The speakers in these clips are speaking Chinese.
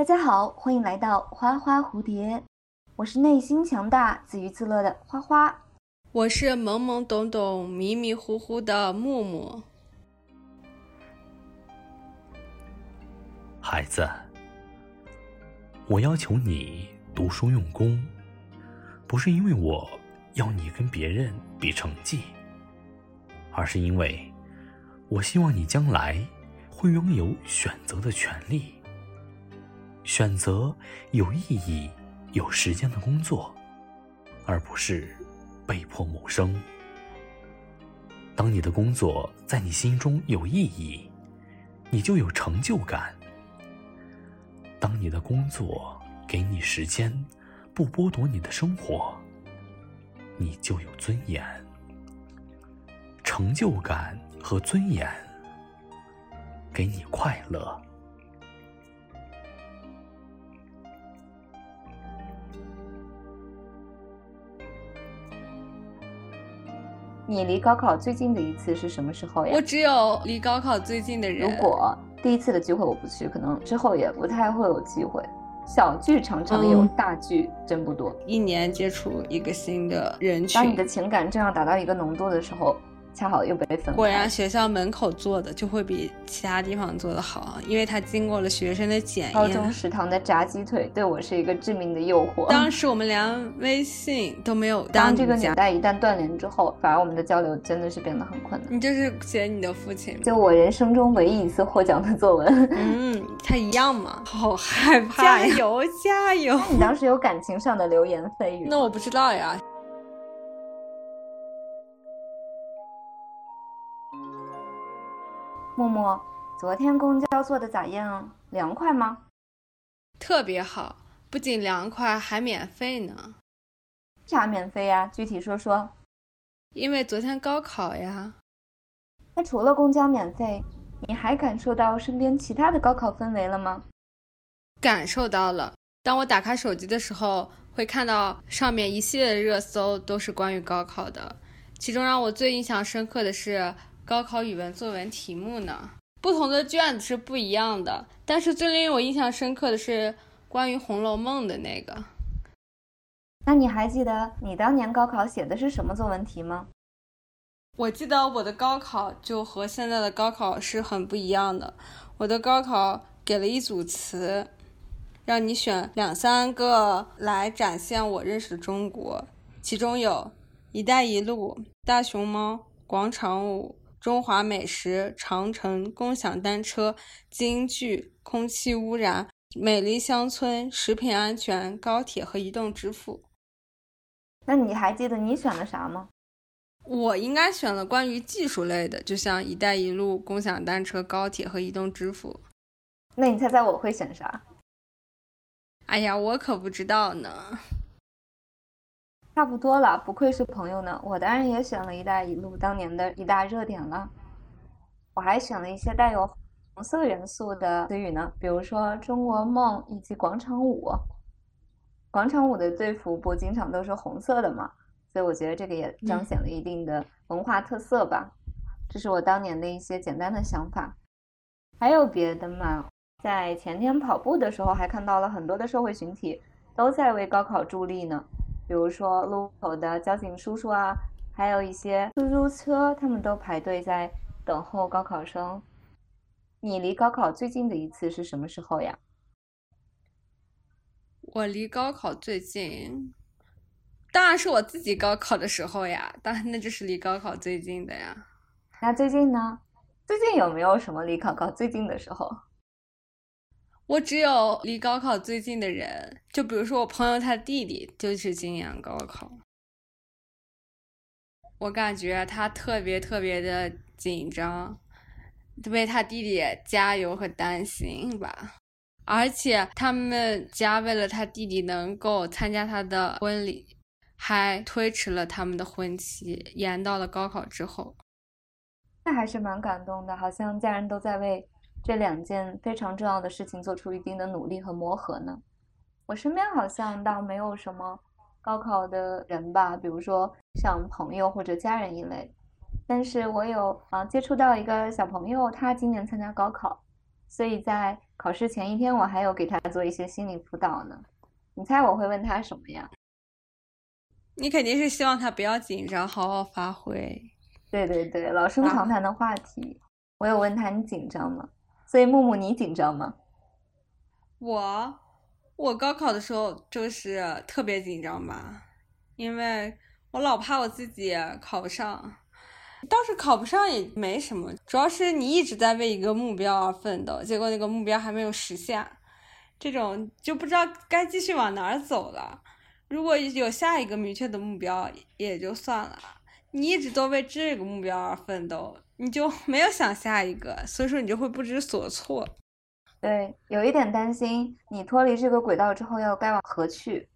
大家好，欢迎来到花花蝴蝶，我是内心强大、自娱自乐的花花，我是懵懵懂懂、迷迷糊糊的木木。孩子，我要求你读书用功，不是因为我要你跟别人比成绩，而是因为我希望你将来会拥有选择的权利。选择有意义、有时间的工作，而不是被迫谋生。当你的工作在你心中有意义，你就有成就感；当你的工作给你时间，不剥夺你的生活，你就有尊严。成就感和尊严，给你快乐。你离高考最近的一次是什么时候呀？我只有离高考最近的人。如果第一次的聚会我不去，可能之后也不太会有机会。小聚常常有，大聚真不多。一年接触一个新的人群，当你的情感正要达到一个浓度的时候。恰好又被分。果然，学校门口做的就会比其他地方做的好，因为它经过了学生的检验。高中食堂的炸鸡腿对我是一个致命的诱惑。当时我们连微信都没有。当这个纽带一旦断联之后，反而我们的交流真的是变得很困难。你就是写你的父亲，就我人生中唯一一次获奖的作文。嗯，他一样吗？好害怕！加油，加油！你当时有感情上的流言蜚语？那我不知道呀。默默，昨天公交坐的咋样？凉快吗？特别好，不仅凉快，还免费呢。啥免费呀？具体说说。因为昨天高考呀。那除了公交免费，你还感受到身边其他的高考氛围了吗？感受到了。当我打开手机的时候，会看到上面一系列的热搜都是关于高考的。其中让我最印象深刻的是。高考语文作文题目呢？不同的卷子是不一样的，但是最令我印象深刻的是关于《红楼梦》的那个。那你还记得你当年高考写的是什么作文题吗？我记得我的高考就和现在的高考是很不一样的。我的高考给了一组词，让你选两三个来展现我认识的中国，其中有“一带一路”、“大熊猫”、“广场舞”。中华美食、长城、共享单车、京剧、空气污染、美丽乡村、食品安全、高铁和移动支付。那你还记得你选了啥吗？我应该选了关于技术类的，就像“一带一路”、共享单车、高铁和移动支付。那你猜猜我会选啥？哎呀，我可不知道呢。差不多了，不愧是朋友呢。我当然也选了一带一路当年的一大热点了。我还选了一些带有红色元素的词语呢，比如说中国梦以及广场舞。广场舞的队服不经常都是红色的嘛，所以我觉得这个也彰显了一定的文化特色吧。这是我当年的一些简单的想法。还有别的吗？在前天跑步的时候，还看到了很多的社会群体都在为高考助力呢。比如说路口的交警叔叔啊，还有一些出租车，他们都排队在等候高考生。你离高考最近的一次是什么时候呀？我离高考最近，当然是我自己高考的时候呀，当然那就是离高考最近的呀。那最近呢？最近有没有什么离高考最近的时候？我只有离高考最近的人，就比如说我朋友他弟弟就是今年高考，我感觉他特别特别的紧张，为他弟弟加油和担心吧。而且他们家为了他弟弟能够参加他的婚礼，还推迟了他们的婚期，延到了高考之后。那还是蛮感动的，好像家人都在为。这两件非常重要的事情做出一定的努力和磨合呢。我身边好像倒没有什么高考的人吧，比如说像朋友或者家人一类。但是我有啊接触到一个小朋友，他今年参加高考，所以在考试前一天我还有给他做一些心理辅导呢。你猜我会问他什么呀？你肯定是希望他不要紧张，好好发挥。对对对，老生常谈的话题。我有问他你紧张吗？所以木木你紧张吗？我，我高考的时候就是特别紧张吧，因为我老怕我自己考不上。倒是考不上也没什么，主要是你一直在为一个目标而奋斗，结果那个目标还没有实现，这种就不知道该继续往哪儿走了。如果有下一个明确的目标也就算了，你一直都为这个目标而奋斗，你就没有想下一个，所以说你就会不知所措。对，有一点担心你脱离这个轨道之后要该往何去，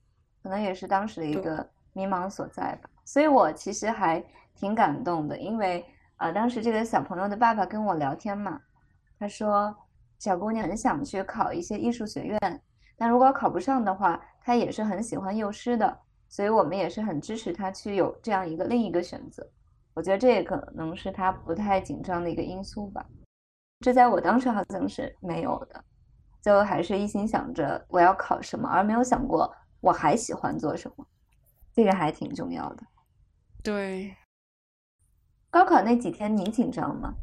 可能也是当时的一个迷茫所在吧。所以我其实还。挺感动的，因为呃，当时这个小朋友的爸爸跟我聊天嘛，他说小姑娘很想去考一些艺术学院，但如果考不上的话，她也是很喜欢幼师的，所以我们也是很支持他去有这样一个另一个选择。我觉得这也可能是他不太紧张的一个因素吧。这在我当时好像是没有的，就还是一心想着我要考什么，而没有想过我还喜欢做什么，这个还挺重要的。对。高考那几天你紧张吗？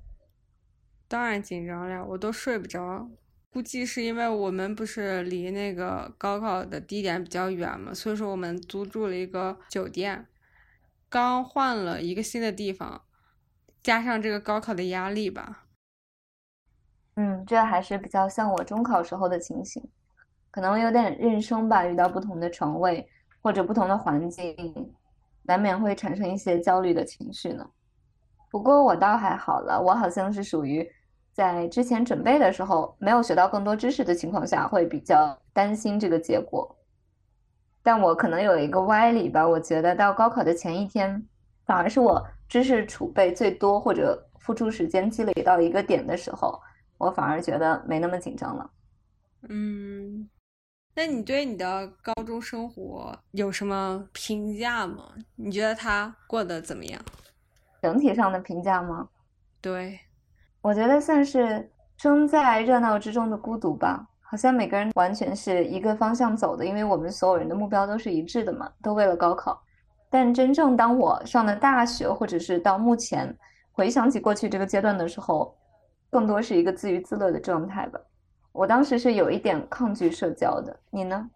当然紧张了，我都睡不着。估计是因为我们不是离那个高考的地点比较远嘛，所以说我们租住了一个酒店，刚换了一个新的地方，加上这个高考的压力吧。嗯，这还是比较像我中考时候的情形，可能有点认生吧，遇到不同的床位或者不同的环境，难免会产生一些焦虑的情绪呢。不过我倒还好了，我好像是属于在之前准备的时候没有学到更多知识的情况下，会比较担心这个结果。但我可能有一个歪理吧，我觉得到高考的前一天，反而是我知识储备最多或者付出时间积累到一个点的时候，我反而觉得没那么紧张了。嗯，那你对你的高中生活有什么评价吗？你觉得他过得怎么样？整体上的评价吗？对，我觉得算是生在热闹之中的孤独吧。好像每个人完全是一个方向走的，因为我们所有人的目标都是一致的嘛，都为了高考。但真正当我上了大学，或者是到目前回想起过去这个阶段的时候，更多是一个自娱自乐的状态吧。我当时是有一点抗拒社交的，你呢？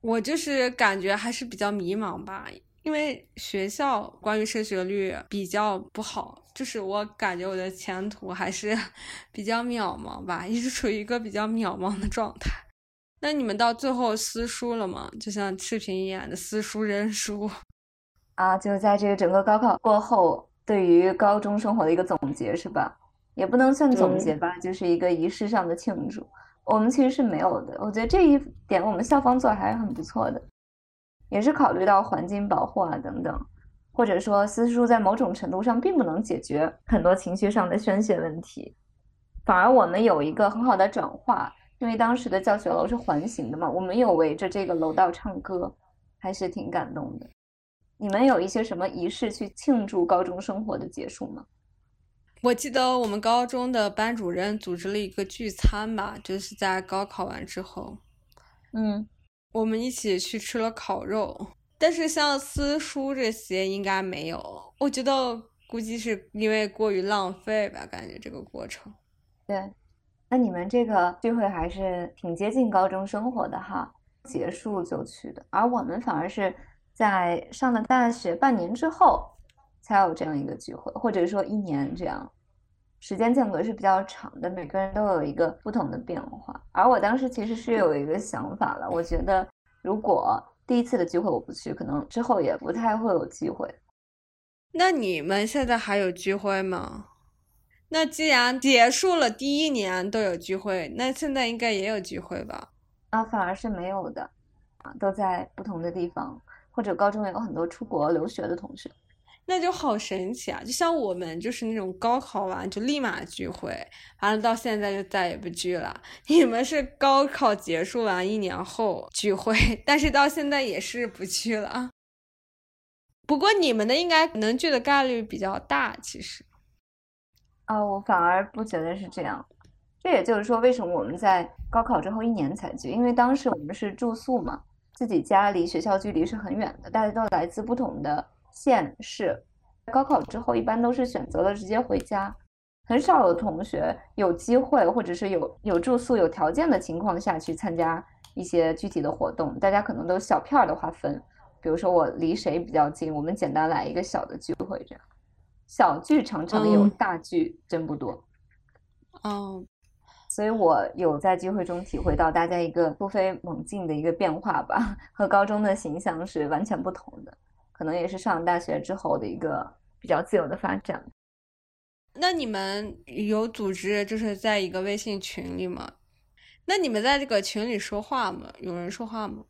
我就是感觉还是比较迷茫吧。因为学校关于升学率比较不好，就是我感觉我的前途还是 比较渺茫吧，一直处于一个比较渺茫的状态。那你们到最后撕书了吗？就像视频演的撕书扔书啊，就在这个整个高考过后，对于高中生活的一个总结是吧？也不能算总结吧，就是一个仪式上的庆祝。我们其实是没有的，我觉得这一点我们校方做还是很不错的。也是考虑到环境保护啊等等，或者说私塾在某种程度上并不能解决很多情绪上的宣泄问题，反而我们有一个很好的转化，因为当时的教学楼是环形的嘛，我们有围着这个楼道唱歌，还是挺感动的。你们有一些什么仪式去庆祝高中生活的结束吗？我记得我们高中的班主任组织了一个聚餐吧，就是在高考完之后，嗯。我们一起去吃了烤肉，但是像撕书这些应该没有。我觉得估计是因为过于浪费吧，感觉这个过程。对，那你们这个聚会还是挺接近高中生活的哈，结束就去的。而我们反而是在上了大学半年之后才有这样一个聚会，或者说一年这样。时间间隔是比较长的，每个人都有一个不同的变化。而我当时其实是有一个想法了，我觉得如果第一次的聚会我不去，可能之后也不太会有机会。那你们现在还有聚会吗？那既然结束了第一年都有聚会，那现在应该也有聚会吧？啊，反而是没有的，啊，都在不同的地方，或者高中也有很多出国留学的同学。那就好神奇啊！就像我们就是那种高考完就立马聚会，完了到现在就再也不聚了。你们是高考结束完一年后聚会，但是到现在也是不聚了。不过你们的应该能聚的概率比较大，其实。啊，我反而不觉得是这样。这也就是说，为什么我们在高考之后一年才聚？因为当时我们是住宿嘛，自己家离学校距离是很远的，大家都来自不同的县市。高考之后，一般都是选择了直接回家，很少有同学有机会或者是有有住宿、有条件的情况下去参加一些具体的活动。大家可能都小片儿的划分，比如说我离谁比较近，我们简单来一个小的聚会，这样小聚常常有，大聚真不多。哦，所以我有在聚会中体会到大家一个突飞猛进的一个变化吧，和高中的形象是完全不同的，可能也是上了大学之后的一个。比较自由的发展。那你们有组织就是在一个微信群里吗？那你们在这个群里说话吗？有人说话吗？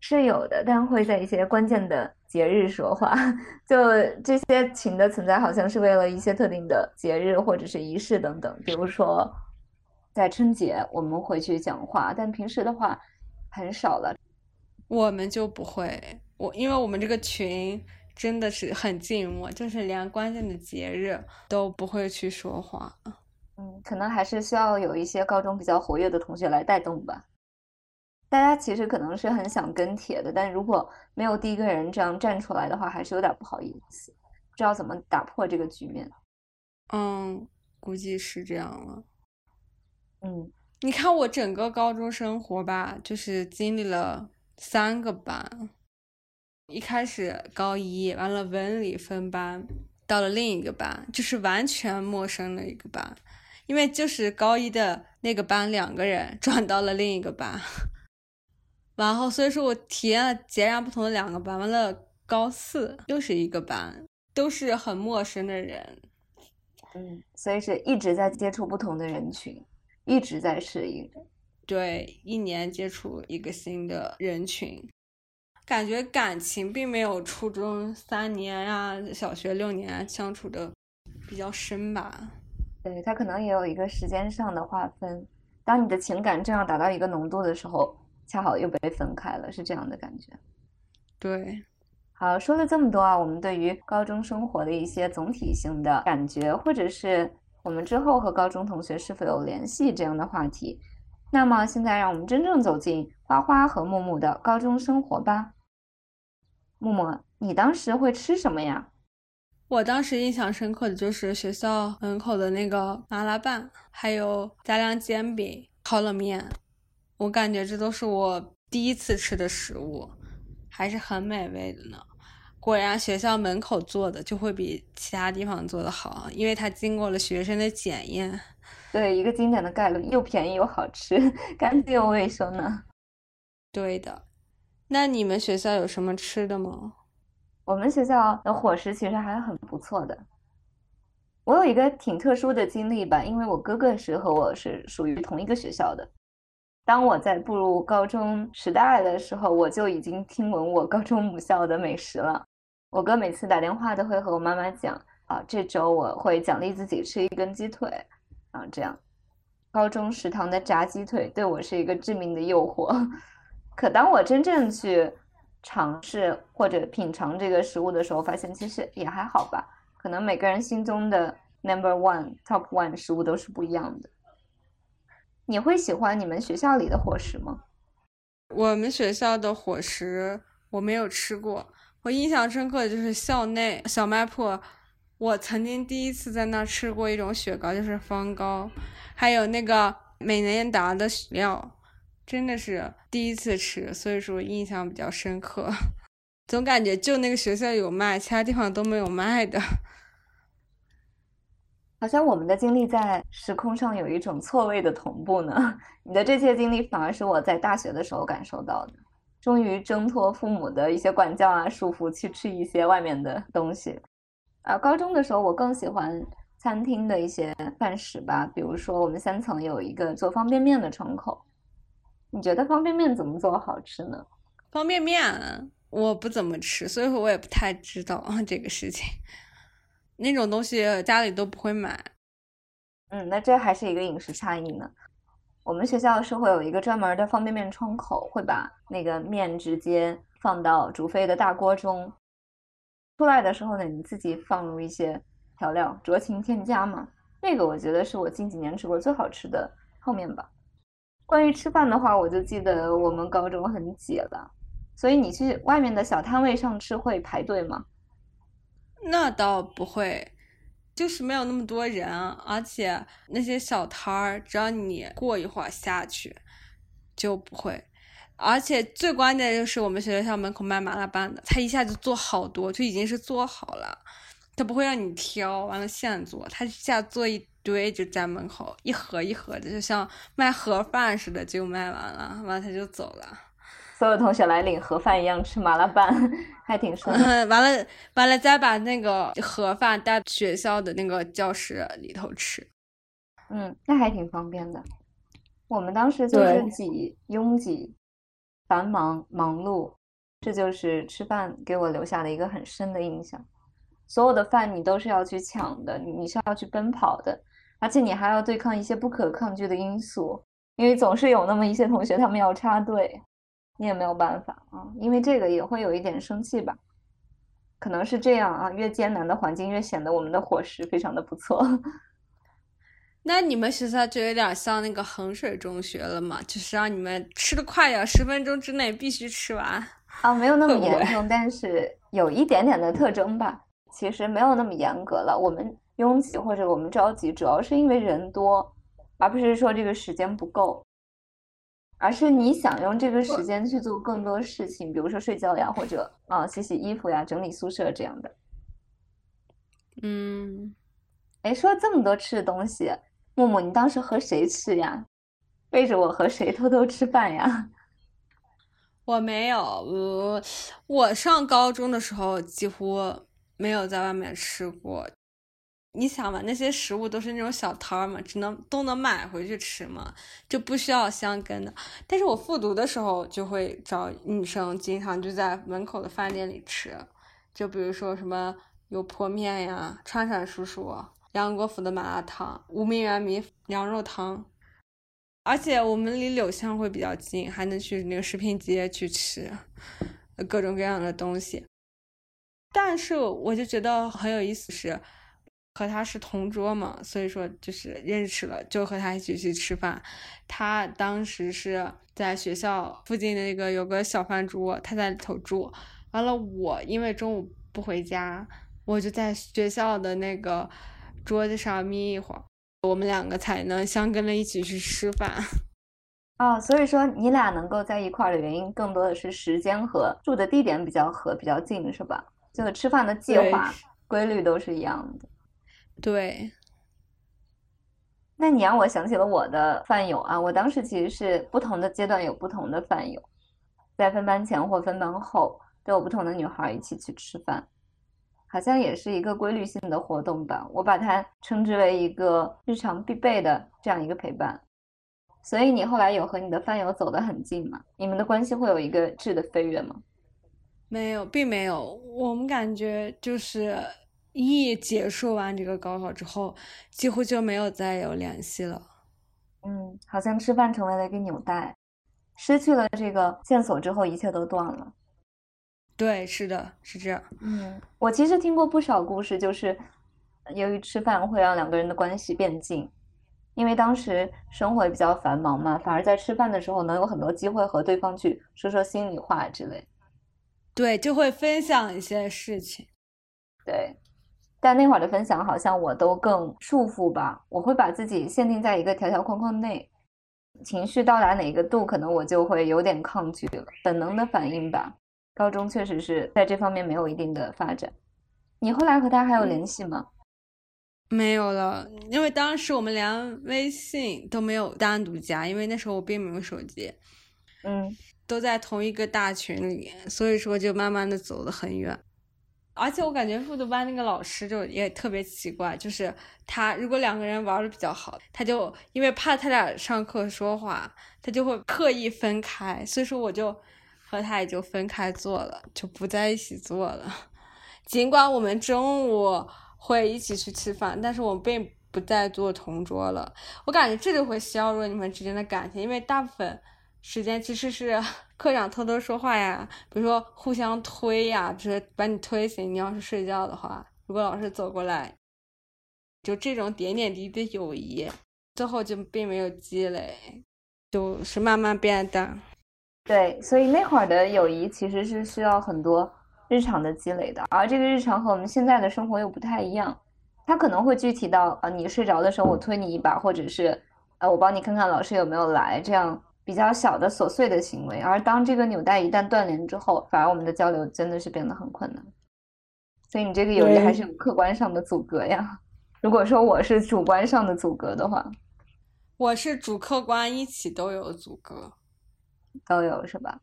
是有的，但会在一些关键的节日说话。就这些群的存在，好像是为了一些特定的节日或者是仪式等等。比如说，在春节我们会去讲话，但平时的话很少了。我们就不会，我因为我们这个群。真的是很静默，就是连关键的节日都不会去说话。嗯，可能还是需要有一些高中比较活跃的同学来带动吧。大家其实可能是很想跟帖的，但如果没有第一个人这样站出来的话，还是有点不好意思，不知道怎么打破这个局面。嗯，估计是这样了。嗯，你看我整个高中生活吧，就是经历了三个班。一开始高一完了文理分班，到了另一个班，就是完全陌生的一个班，因为就是高一的那个班两个人转到了另一个班，然后所以说我体验了截然不同的两个班。完了高四又是一个班，都是很陌生的人，嗯，所以是一直在接触不同的人群，一直在适应，对，一年接触一个新的人群。感觉感情并没有初中三年呀、小学六年相处的比较深吧？对，它可能也有一个时间上的划分。当你的情感正要达到一个浓度的时候，恰好又被分开了，是这样的感觉。对，好，说了这么多啊，我们对于高中生活的一些总体性的感觉，或者是我们之后和高中同学是否有联系这样的话题。那么现在让我们真正走进花花和木木的高中生活吧。默默，你当时会吃什么呀？我当时印象深刻的就是学校门口的那个麻辣拌，还有杂粮煎饼、烤冷面。我感觉这都是我第一次吃的食物，还是很美味的呢。果然，学校门口做的就会比其他地方做的好，因为它经过了学生的检验。对，一个经典的概率：又便宜又好吃，干净又卫生呢。对的。那你们学校有什么吃的吗？我们学校的伙食其实还很不错的。我有一个挺特殊的经历吧，因为我哥哥是和我是属于同一个学校的。当我在步入高中时代的时候，我就已经听闻我高中母校的美食了。我哥每次打电话都会和我妈妈讲啊，这周我会奖励自己吃一根鸡腿啊，这样。高中食堂的炸鸡腿对我是一个致命的诱惑。可当我真正去尝试或者品尝这个食物的时候，发现其实也还好吧。可能每个人心中的 number one top one 食物都是不一样的。你会喜欢你们学校里的伙食吗？我们学校的伙食我没有吃过，我印象深刻的就是校内小卖铺。我曾经第一次在那儿吃过一种雪糕，就是方糕，还有那个美年达的饮料。真的是第一次吃，所以说印象比较深刻。总感觉就那个学校有卖，其他地方都没有卖的。好像我们的经历在时空上有一种错位的同步呢。你的这些经历反而是我在大学的时候感受到的。终于挣脱父母的一些管教啊束缚，去吃一些外面的东西。啊，高中的时候我更喜欢餐厅的一些饭食吧，比如说我们三层有一个做方便面的窗口。你觉得方便面怎么做好吃呢？方便面我不怎么吃，所以说我也不太知道这个事情。那种东西家里都不会买。嗯，那这还是一个饮食差异呢。我们学校是会有一个专门的方便面窗口，会把那个面直接放到煮沸的大锅中，出来的时候呢，你自己放入一些调料，酌情添加嘛。那个我觉得是我近几年吃过最好吃的泡面吧。关于吃饭的话，我就记得我们高中很挤了，所以你去外面的小摊位上吃会排队吗？那倒不会，就是没有那么多人，而且那些小摊儿，只要你过一会儿下去就不会。而且最关键就是我们学校门口卖麻辣拌的，他一下就做好多，就已经是做好了，他不会让你挑，完了现做，他一下做一堆就在门口一盒一盒的，就像卖盒饭似的就卖完了，完了他就走了。所有同学来领盒饭一样吃麻辣拌，还挺顺。完了完了，再把那个盒饭带学校的那个教室里头吃。嗯，那还挺方便的。我们当时就是挤拥挤。繁忙忙碌，这就是吃饭给我留下的一个很深的印象。所有的饭你都是要去抢的，你是要去奔跑的，而且你还要对抗一些不可抗拒的因素，因为总是有那么一些同学他们要插队，你也没有办法啊。因为这个也会有一点生气吧，可能是这样啊。越艰难的环境越显得我们的伙食非常的不错。那你们学校就有点像那个衡水中学了嘛，就是让你们吃的快点，十分钟之内必须吃完啊，没有那么严重，但是有一点点的特征吧。其实没有那么严格了。我们拥挤或者我们着急，主要是因为人多，而不是说这个时间不够，而是你想用这个时间去做更多事情，比如说睡觉呀，或者啊洗洗衣服呀、整理宿舍这样的。嗯，哎，说了这么多吃的东西。木木，你当时和谁吃呀？背着我和谁偷偷吃饭呀？我没有，我我上高中的时候几乎没有在外面吃过。你想嘛，那些食物都是那种小摊嘛，只能都能买回去吃嘛，就不需要香根的。但是我复读的时候就会找女生，经常就在门口的饭店里吃，就比如说什么油泼面呀、串串叔叔。杨国福的麻辣烫、吴明远米羊肉汤，而且我们离柳巷会比较近，还能去那个食品街去吃各种各样的东西。但是我就觉得很有意思，是和他是同桌嘛，所以说就是认识了，就和他一起去吃饭。他当时是在学校附近的那个有个小饭桌，他在里头住。完了，我因为中午不回家，我就在学校的那个。桌子上眯一会儿，我们两个才能相跟着一起去吃饭。哦，所以说你俩能够在一块儿的原因，更多的是时间和住的地点比较合、比较近，是吧？这个吃饭的计划规律都是一样的。对。那你让我想起了我的饭友啊，我当时其实是不同的阶段有不同的饭友，在分班前或分班后都有不同的女孩一起去吃饭。好像也是一个规律性的活动吧，我把它称之为一个日常必备的这样一个陪伴。所以你后来有和你的饭友走得很近吗？你们的关系会有一个质的飞跃吗？没有，并没有。我们感觉就是一结束完这个高考之后，几乎就没有再有联系了。嗯，好像吃饭成为了一个纽带，失去了这个线索之后，一切都断了。对，是的，是这样。嗯，我其实听过不少故事，就是由于吃饭会让两个人的关系变近，因为当时生活也比较繁忙嘛，反而在吃饭的时候能有很多机会和对方去说说心里话之类。对，就会分享一些事情。对，但那会儿的分享好像我都更束缚吧，我会把自己限定在一个条条框框内，情绪到达哪个度，可能我就会有点抗拒了，本能的反应吧。高中确实是在这方面没有一定的发展。你后来和他还有联系吗？没有了，因为当时我们连微信都没有单独加，因为那时候我并没有手机。嗯，都在同一个大群里，所以说就慢慢的走得很远。而且我感觉复读班那个老师就也特别奇怪，就是他如果两个人玩的比较好，他就因为怕他俩上课说话，他就会刻意分开。所以说我就。和他也就分开坐了，就不在一起坐了。尽管我们中午会一起去吃饭，但是我并不再坐同桌了。我感觉这就会削弱你们之间的感情，因为大部分时间其实是课长偷偷说话呀，比如说互相推呀，就是把你推醒。你要是睡觉的话，如果老师走过来，就这种点点滴滴的友谊，最后就并没有积累，就是慢慢变淡。对，所以那会儿的友谊其实是需要很多日常的积累的，而这个日常和我们现在的生活又不太一样。他可能会具体到啊，你睡着的时候我推你一把，或者是呃我帮你看看老师有没有来，这样比较小的琐碎的行为。而当这个纽带一旦断联之后，反而我们的交流真的是变得很困难。所以你这个友谊还是有客观上的阻隔呀。如果说我是主观上的阻隔的话，我是主客观一起都有阻隔，都有是吧？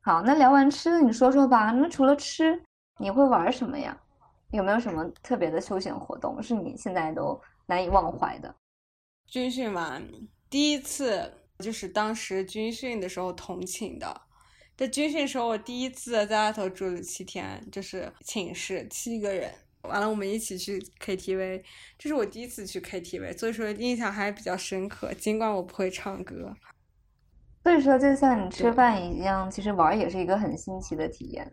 好，那聊完吃，你说说吧。那除了吃，你会玩什么呀？有没有什么特别的休闲活动是你现在都难以忘怀的？军训完第一次就是当时军训的时候同寝的，在军训时候我第一次在外头住了七天，就是寝室七个人，完了我们一起去 KTV，这是我第一次去 KTV，所以说印象还比较深刻，尽管我不会唱歌。所以说就像你吃饭一样，其实玩也是一个很新奇的体验。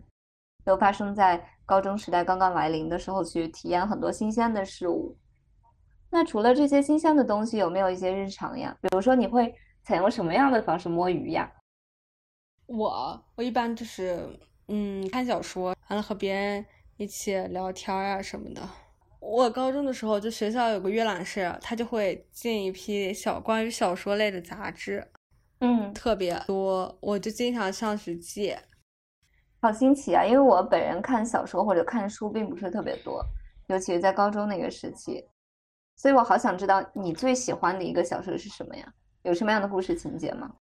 都发生在高中时代刚刚来临的时候，去体验很多新鲜的事物。那除了这些新鲜的东西，有没有一些日常呀？比如说，你会采用什么样的方式摸鱼呀？我我一般就是嗯看小说，完了和别人一起聊天啊什么的。我高中的时候就学校有个阅览室，他就会进一批小关于小说类的杂志，嗯，特别多，我就经常上去借。好新奇啊！因为我本人看小说或者看书并不是特别多，尤其是在高中那个时期，所以我好想知道你最喜欢的一个小说是什么呀？有什么样的故事情节吗？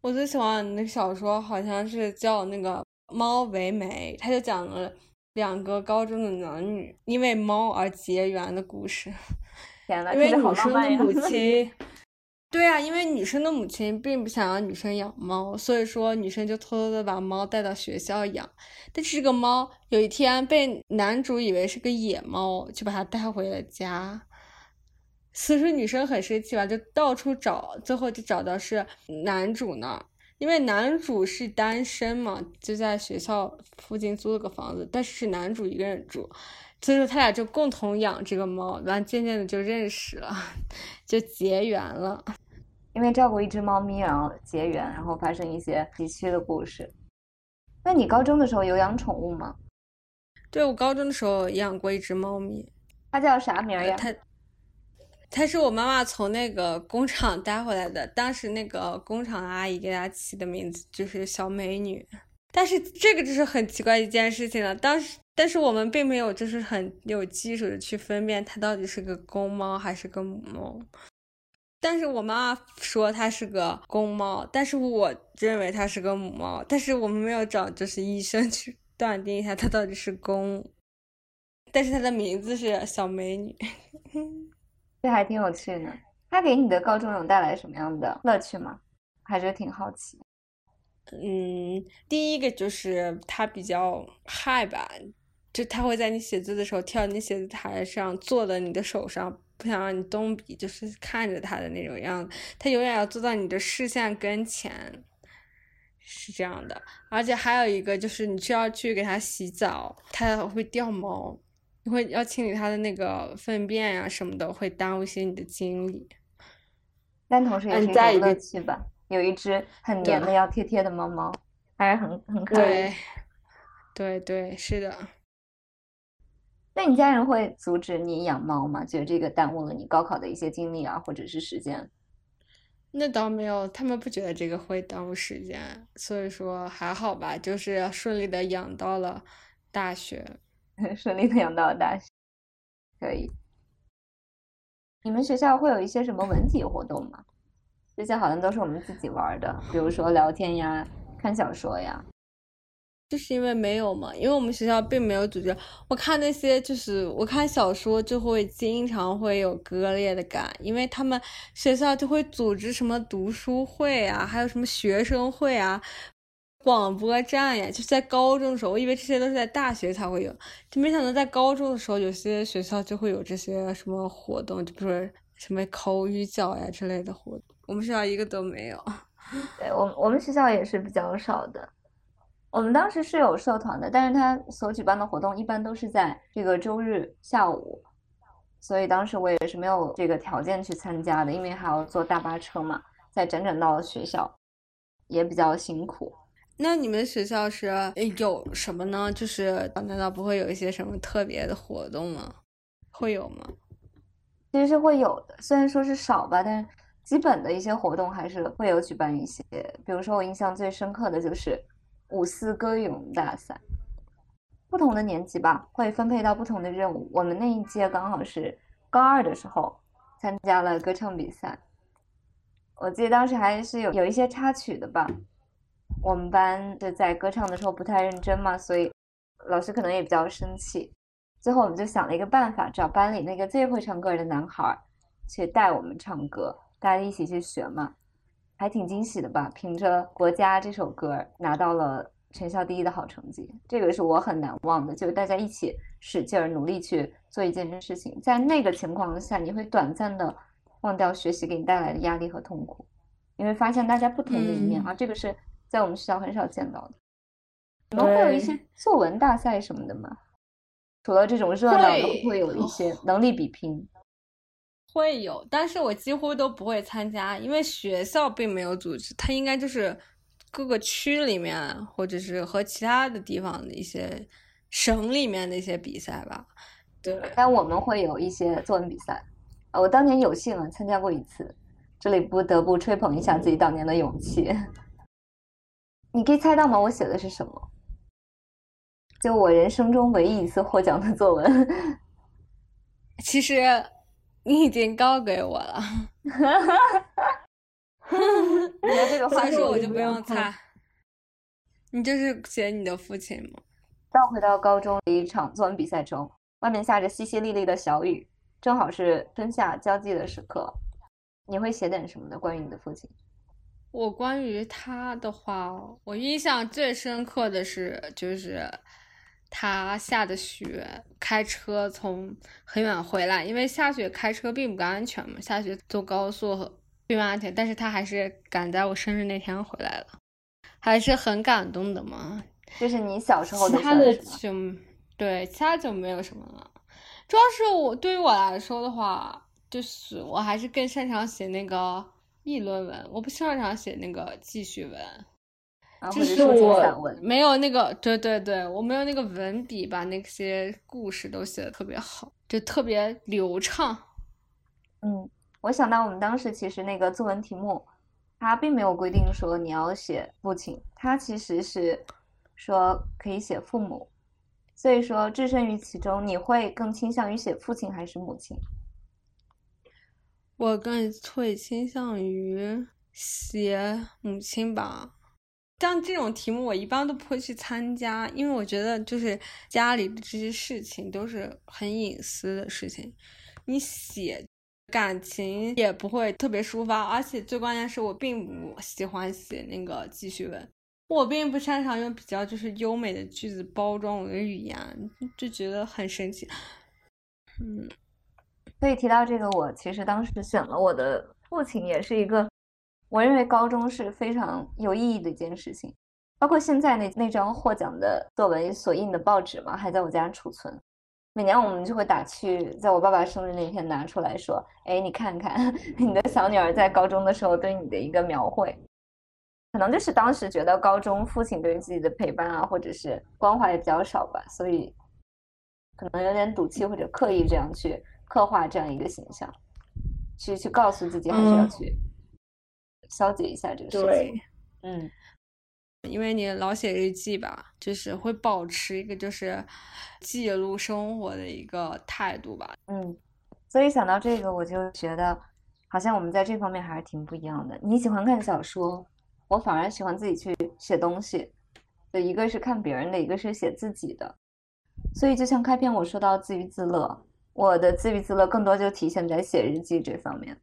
我最喜欢的那个小说好像是叫那个《猫为媒》，它就讲了两个高中的男女因为猫而结缘的故事。天呐，因为女生的母 亲。对啊，因为女生的母亲并不想让女生养猫，所以说女生就偷偷的把猫带到学校养。但是这个猫有一天被男主以为是个野猫，就把它带回了家。所以说女生很生气吧，就到处找，最后就找到是男主那儿，因为男主是单身嘛，就在学校附近租了个房子，但是是男主一个人住。所以说他俩就共同养这个猫，完渐渐的就认识了，就结缘了。因为照顾一只猫咪，然后结缘，然后发生一些崎岖的故事。那你高中的时候有养宠物吗？对，我高中的时候养过一只猫咪。它叫啥名呀？它，它是我妈妈从那个工厂带回来的。当时那个工厂阿姨给它起的名字就是小美女。但是这个就是很奇怪一件事情了。当时，但是我们并没有就是很有技术的去分辨它到底是个公猫还是个母猫。但是我妈妈说它是个公猫，但是我认为它是个母猫。但是我们没有找就是医生去断定一下它到底是公。但是它的名字是小美女，这还挺有趣的。它给你的高中有带来什么样的乐趣吗？还是挺好奇。嗯，第一个就是它比较嗨吧，就它会在你写字的时候跳你写字台上，坐在你的手上。不想让你动笔，就是看着它的那种样子，它永远要坐到你的视线跟前，是这样的。而且还有一个就是，你需要去给它洗澡，它会掉毛，你会要清理它的那个粪便呀什么的，会耽误一些你的精力。但同时也是一种乐趣吧。有一只很黏的要贴贴的猫猫，还是很很可爱。对对，是的。那你家人会阻止你养猫吗？觉得这个耽误了你高考的一些精力啊，或者是时间？那倒没有，他们不觉得这个会耽误时间，所以说还好吧，就是顺利的养到了大学，顺利的养到了大学，可以。你们学校会有一些什么文体活动吗？这些好像都是我们自己玩的，比如说聊天呀、看小说呀。就是因为没有嘛，因为我们学校并没有组织。我看那些就是我看小说就会经常会有割裂的感，因为他们学校就会组织什么读书会啊，还有什么学生会啊、广播站呀。就在高中的时候，我以为这些都是在大学才会有，就没想到在高中的时候，有些学校就会有这些什么活动，就比如说什么口语角呀之类的活动。我们学校一个都没有。对我我们学校也是比较少的。我们当时是有社团的，但是他所举办的活动一般都是在这个周日下午，所以当时我也是没有这个条件去参加的，因为还要坐大巴车嘛，再整整到学校，也比较辛苦。那你们学校是有什么呢？就是难道不会有一些什么特别的活动吗？会有吗？其实是会有的，虽然说是少吧，但是基本的一些活动还是会有举办一些。比如说我印象最深刻的就是五四歌咏大赛，不同的年级吧会分配到不同的任务。我们那一届刚好是高二的时候参加了歌唱比赛，我记得当时还是有有一些插曲的吧。我们班就在歌唱的时候不太认真嘛，所以老师可能也比较生气。最后我们就想了一个办法，找班里那个最会唱歌的男孩去带我们唱歌，大家一起去学嘛，还挺惊喜的吧？凭着《国家》这首歌拿到了全校第一的好成绩，这个是我很难忘的。就是大家一起使劲儿努力去做一件事情，在那个情况下，你会短暂的忘掉学习给你带来的压力和痛苦，你会发现大家不同的一面啊，这个是。在我们学校很少见到的，你们会有一些作文大赛什么的吗？除了这种热闹的，会会有一些能力比拼？会有，但是我几乎都不会参加，因为学校并没有组织，它应该就是各个区里面，或者是和其他的地方的一些省里面的一些比赛吧。对，但我们会有一些作文比赛，我当年有幸啊参加过一次，这里不得不吹捧一下自己当年的勇气。你可以猜到吗？我写的是什么？就我人生中唯一一次获奖的作文。其实你已经告给我了。你的这个话说我就不用猜。你就是写你的父亲吗？倒回到高中的一场作文比赛中，外面下着淅淅沥沥的小雨，正好是春夏交际的时刻。你会写点什么的？关于你的父亲？我关于他的话，我印象最深刻的是，就是他下的雪，开车从很远回来，因为下雪开车并不安全嘛，下雪坐高速并不安全，但是他还是赶在我生日那天回来了，还是很感动的嘛。就是你小时候的。其他的就对，其他就没有什么了。主要是我对于我来说的话，就是我还是更擅长写那个。议论文，我不擅长写那个记叙文，就是我没有那个，对对对，我没有那个文笔，把那些故事都写的特别好，就特别流畅。嗯，我想到我们当时其实那个作文题目，它并没有规定说你要写父亲，它其实是说可以写父母，所以说置身于其中，你会更倾向于写父亲还是母亲？我更会倾向于写母亲吧，像这种题目我一般都不会去参加，因为我觉得就是家里的这些事情都是很隐私的事情，你写感情也不会特别抒发，而且最关键是我并不喜欢写那个记叙文，我并不擅长用比较就是优美的句子包装我的语言，就觉得很神奇，嗯。所以提到这个，我其实当时选了我的父亲，也是一个我认为高中是非常有意义的一件事情。包括现在那那张获奖的作文所印的报纸嘛，还在我家储存。每年我们就会打趣，在我爸爸生日那天拿出来说：“哎，你看看 你的小女儿在高中的时候对你的一个描绘。”可能就是当时觉得高中父亲对于自己的陪伴啊，或者是关怀也比较少吧，所以可能有点赌气或者刻意这样去。刻画这样一个形象，去去告诉自己，还是要去消解一下这个事情。嗯，因为你老写日记吧，就是会保持一个就是记录生活的一个态度吧。嗯，所以想到这个，我就觉得好像我们在这方面还是挺不一样的。你喜欢看小说，我反而喜欢自己去写东西。就一个是看别人的，一个是写自己的。所以就像开篇我说到自娱自乐。我的自娱自乐更多就体现在写日记这方面。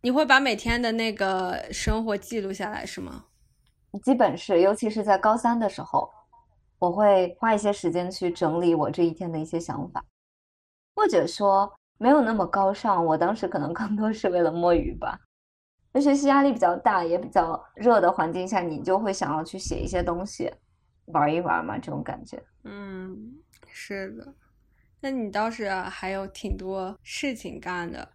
你会把每天的那个生活记录下来是吗？基本是，尤其是在高三的时候，我会花一些时间去整理我这一天的一些想法，或者说没有那么高尚。我当时可能更多是为了摸鱼吧。那学习压力比较大，也比较热的环境下，你就会想要去写一些东西，玩一玩嘛，这种感觉。嗯，是的。那你倒是还有挺多事情干的。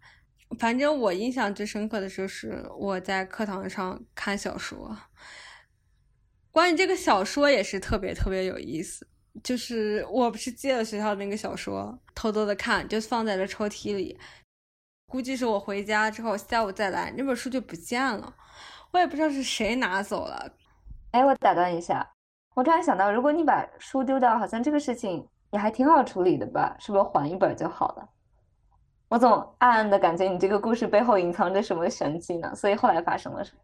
反正我印象最深刻的就是我在课堂上看小说。关于这个小说也是特别特别有意思，就是我不是借了学校那个小说，偷偷的看，就放在了抽屉里。估计是我回家之后下午再来，那本书就不见了，我也不知道是谁拿走了。哎，我打断一下，我突然想到，如果你把书丢掉，好像这个事情也还挺好处理的吧？是不是还一本就好了？我总暗暗的感觉你这个故事背后隐藏着什么玄机呢？所以后来发生了什么？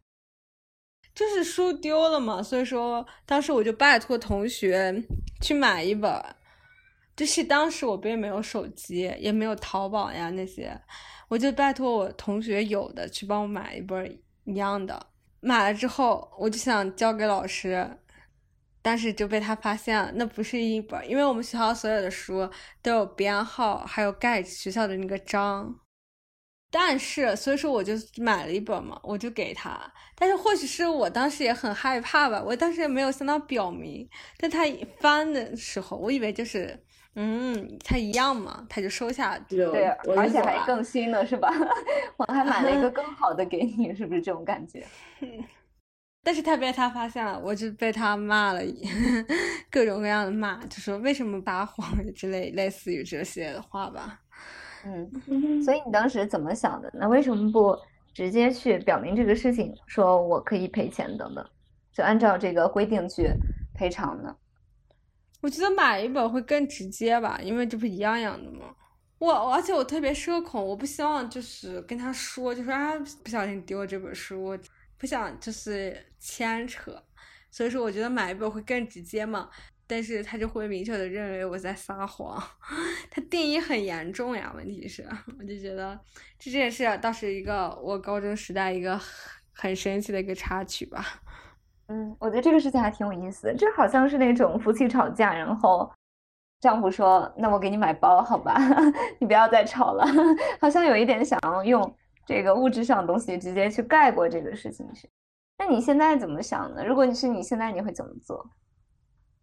就是书丢了嘛，所以说当时我就拜托同学去买一本。就是当时我并没有手机，也没有淘宝呀那些，我就拜托我同学有的去帮我买一本一样的。买了之后，我就想交给老师，但是就被他发现了，那不是一本，因为我们学校所有的书都有编号，还有盖学校的那个章。但是，所以说我就买了一本嘛，我就给他。但是或许是我当时也很害怕吧，我当时也没有向他表明。但他翻的时候，我以为就是，嗯，他一样嘛，他就收下。对，而且还更新了，是吧？我还买了一个 更好的给你，是不是这种感觉？但是他被他发现了，我就被他骂了，各种各样的骂，就说为什么撒谎之类，类似于这些的话吧。嗯，所以你当时怎么想的？那为什么不直接去表明这个事情，说我可以赔钱等等，就按照这个规定去赔偿呢？我觉得买一本会更直接吧，因为这不一样样的吗？我而且我特别社恐，我不希望就是跟他说，就说啊不小心丢了这本书，不想就是牵扯，所以说我觉得买一本会更直接嘛。但是他就会明确的认为我在撒谎，他定义很严重呀。问题是，我就觉得这件事倒是一个我高中时代一个很神奇的一个插曲吧。嗯，我觉得这个事情还挺有意思，这好像是那种夫妻吵架，然后丈夫说：“那我给你买包，好吧，你不要再吵了。”好像有一点想要用这个物质上的东西直接去盖过这个事情去。那你现在怎么想呢？如果你是你现在，你会怎么做？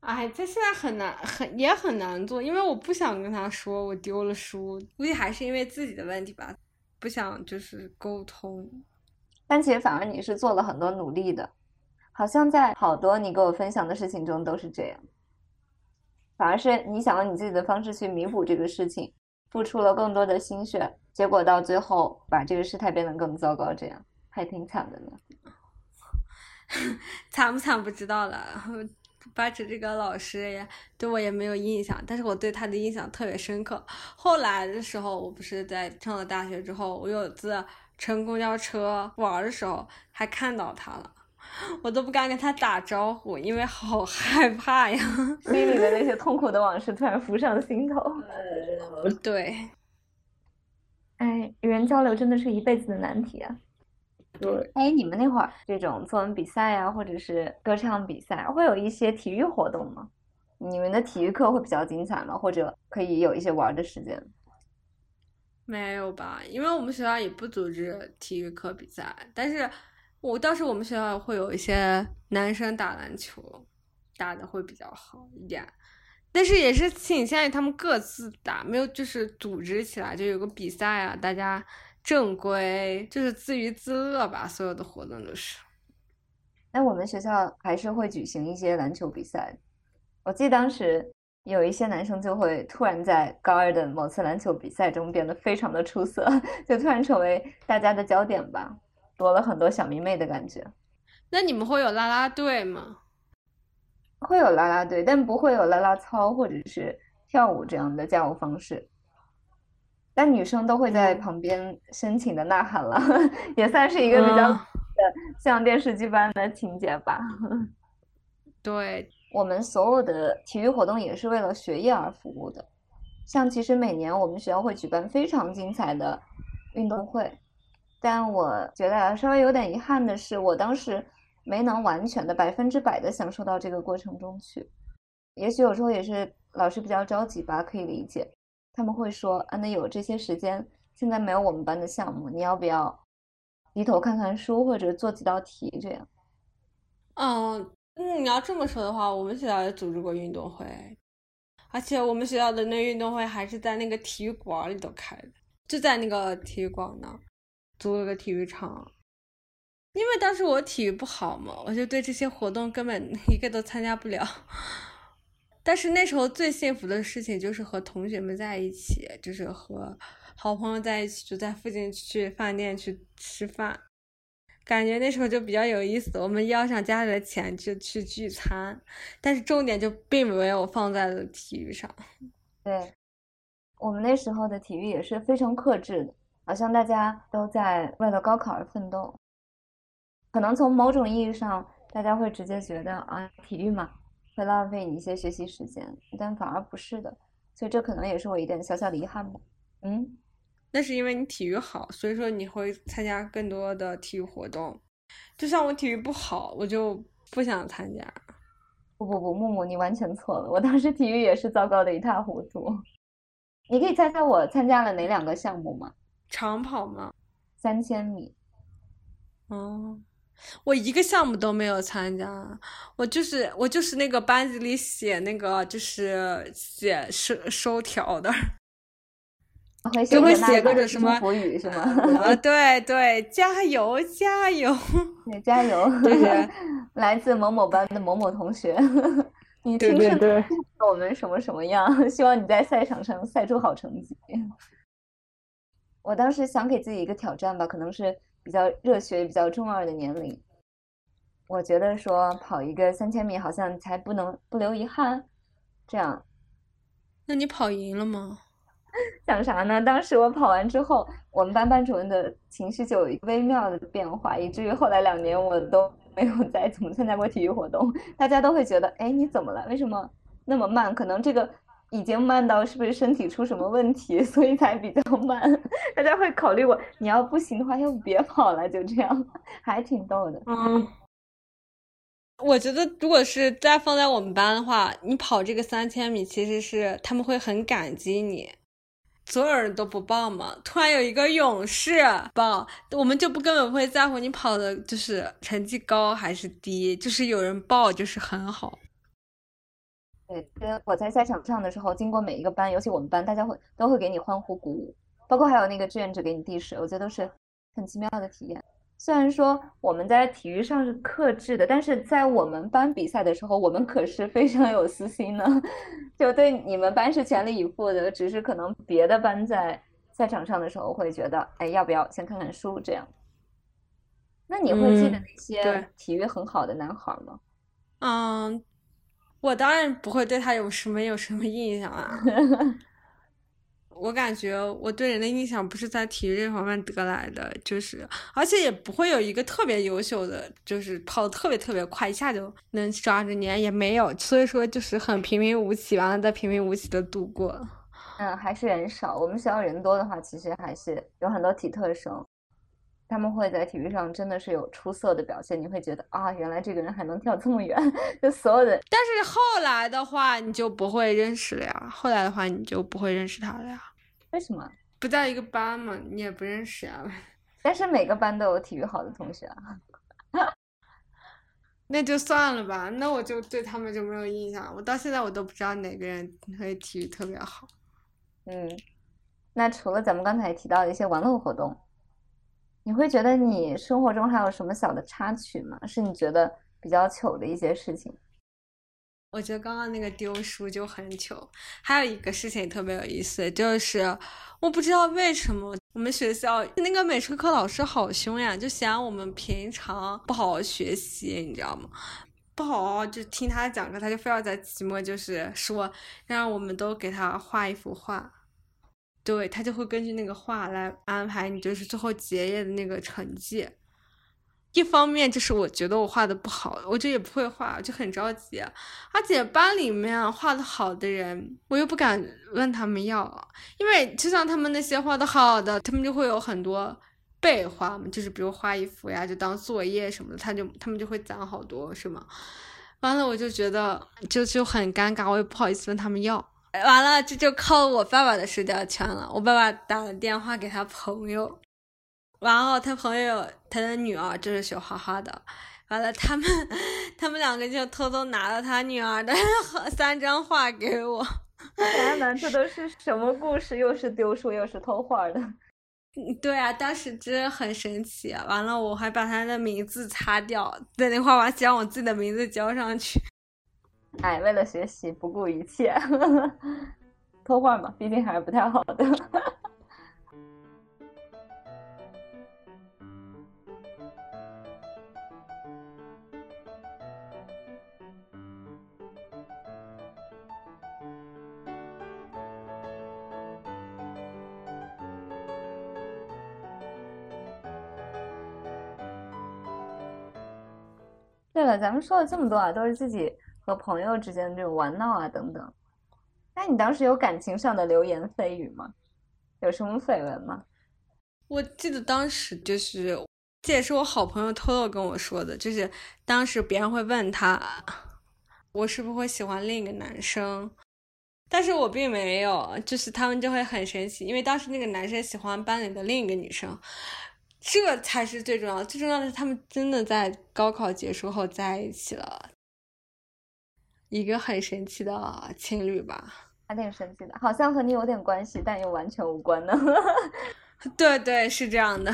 哎，这现在很难，很也很难做，因为我不想跟他说我丢了书，估计还是因为自己的问题吧，不想就是沟通。但其实反而你是做了很多努力的，好像在好多你给我分享的事情中都是这样。反而是你想用你自己的方式去弥补这个事情，付出了更多的心血，结果到最后把这个事态变得更糟糕，这样还挺惨的呢。惨不惨不知道了。八指这个老师也对我也没有印象，但是我对他的印象特别深刻。后来的时候，我不是在上了大学之后，我有次乘公交车玩的时候还看到他了，我都不敢跟他打招呼，因为好害怕呀，心里的那些 痛苦的往事突然浮上心头。对，哎，与人交流真的是一辈子的难题啊。对，哎，你们那会儿这种作文比赛呀，或者是歌唱比赛，会有一些体育活动吗？你们的体育课会比较精彩吗？或者可以有一些玩的时间？没有吧，因为我们学校也不组织体育课比赛，但是我倒是我们学校会有一些男生打篮球，打的会比较好一点，但是也是倾向于他们各自打，没有就是组织起来就有个比赛啊，大家。正规就是自娱自乐吧，所有的活动都是。那我们学校还是会举行一些篮球比赛。我记得当时有一些男生就会突然在高二的某次篮球比赛中变得非常的出色，就突然成为大家的焦点吧，多了很多小迷妹的感觉。那你们会有啦啦队吗？会有啦啦队，但不会有啦啦操或者是跳舞这样的加油方式。但女生都会在旁边深情的呐喊了，也算是一个比较的像电视剧般的情节吧。对我们所有的体育活动也是为了学业而服务的。像其实每年我们学校会举办非常精彩的运动会，但我觉得稍微有点遗憾的是，我当时没能完全的百分之百的享受到这个过程中去。也许有时候也是老师比较着急吧，可以理解。他们会说：“啊，那有这些时间，现在没有我们班的项目，你要不要低头看看书，或者做几道题这样？”嗯，嗯，你要这么说的话，我们学校也组织过运动会，而且我们学校的那运动会还是在那个体育馆里头开的，就在那个体育馆那租了个体育场。因为当时我体育不好嘛，我就对这些活动根本 一个都参加不了。但是那时候最幸福的事情就是和同学们在一起，就是和好朋友在一起，就在附近去饭店去吃饭，感觉那时候就比较有意思。我们要上家里的钱就去聚餐，但是重点就并没有放在了体育上。对，我们那时候的体育也是非常克制的，好像大家都在为了高考而奋斗。可能从某种意义上，大家会直接觉得啊，体育嘛。会浪费你一些学习时间，但反而不是的，所以这可能也是我一点小小的遗憾吧。嗯，那是因为你体育好，所以说你会参加更多的体育活动。就像我体育不好，我就不想参加。不不不，木木，你完全错了。我当时体育也是糟糕的一塌糊涂。你可以猜猜我参加了哪两个项目吗？长跑吗？三千米。哦。我一个项目都没有参加，我就是我就是那个班级里写那个就是写收收条的，就会写各种什么福语是吗？啊，对对，加油加油，对加油，就是来自某某班的某某同学，你听说我们什么什么样？希望你在赛场上赛出好成绩。我当时想给自己一个挑战吧，可能是。比较热血、比较中二的年龄，我觉得说跑一个三千米好像才不能不留遗憾。这样，那你跑赢了吗？想啥呢？当时我跑完之后，我们班班主任的情绪就有一个微妙的变化，以至于后来两年我都没有再 怎么参加过体育活动。大家都会觉得，哎，你怎么了？为什么那么慢？可能这个。已经慢到是不是身体出什么问题，所以才比较慢。大家会考虑我，你要不行的话，要不别跑了，就这样，还挺逗的。嗯，我觉得如果是再放在我们班的话，你跑这个三千米，其实是他们会很感激你。所有人都不报嘛，突然有一个勇士报，我们就不根本不会在乎你跑的就是成绩高还是低，就是有人报就是很好。对，跟我在赛场上的时候，经过每一个班，尤其我们班，大家会都会给你欢呼鼓舞，包括还有那个志愿者给你递水，我觉得都是很奇妙的体验。虽然说我们在体育上是克制的，但是在我们班比赛的时候，我们可是非常有私心的，就对你们班是全力以赴的。只是可能别的班在赛场上的时候会觉得，哎，要不要先看看书这样？那你会记得那些体育很好的男孩吗？嗯。我当然不会对他有什么有什么印象啊！我感觉我对人的印象不是在体育这方面得来的，就是而且也不会有一个特别优秀的，就是跑的特别特别快，一下就能抓着你，也没有，所以说就是很平平无奇，完了再平平无奇的度过。嗯，还是人少。我们学校人多的话，其实还是有很多体特生。他们会在体育上真的是有出色的表现，你会觉得啊，原来这个人还能跳这么远，就所有的。但是后来的话，你就不会认识了呀。后来的话，你就不会认识他了呀。为什么？不在一个班嘛，你也不认识啊。但是每个班都有体育好的同学啊。那就算了吧，那我就对他们就没有印象。我到现在我都不知道哪个人会体育特别好。嗯，那除了咱们刚才提到的一些玩乐活动。你会觉得你生活中还有什么小的插曲吗？是你觉得比较糗的一些事情？我觉得刚刚那个丢书就很糗。还有一个事情特别有意思，就是我不知道为什么我们学校那个美术课老师好凶呀，就嫌我们平常不好好学习，你知道吗？不好好就听他讲课，他就非要在期末就是说让我们都给他画一幅画。对他就会根据那个画来安排你，就是最后结业的那个成绩。一方面就是我觉得我画的不好，我就也不会画，就很着急。而且班里面画的好的人，我又不敢问他们要，因为就像他们那些画的好的，他们就会有很多备画嘛，就是比如画一幅呀，就当作业什么的，他就他们就会攒好多，是吗？完了我就觉得就就很尴尬，我也不好意思问他们要。完了，这就靠我爸爸的社交圈了。我爸爸打了电话给他朋友，然后他朋友他的女儿就是学画画的。完了，他们 他们两个就偷偷拿了他女儿的 三张画给我。天呐，这都是什么故事？又是丢书，又是偷画的。对啊，当时真的很神奇。完了，我还把他的名字擦掉，在那画完将我自己的名字交上去。哎，为了学习不顾一切，偷换嘛，毕竟还是不太好的。对了，咱们说了这么多啊，都是自己和朋友之间这种玩闹啊等等。那你当时有感情上的流言蜚语吗？有什么绯闻吗？我记得当时就是，这也是我好朋友偷偷跟我说的，就是当时别人会问他，我是不是会喜欢另一个男生，但是我并没有，就是他们就会很神奇，因为当时那个男生喜欢班里的另一个女生。这才是最重要，最重要的是他们真的在高考结束后在一起了，一个很神奇的情侣吧，还挺神奇的，好像和你有点关系，但又完全无关呢。对对，是这样的。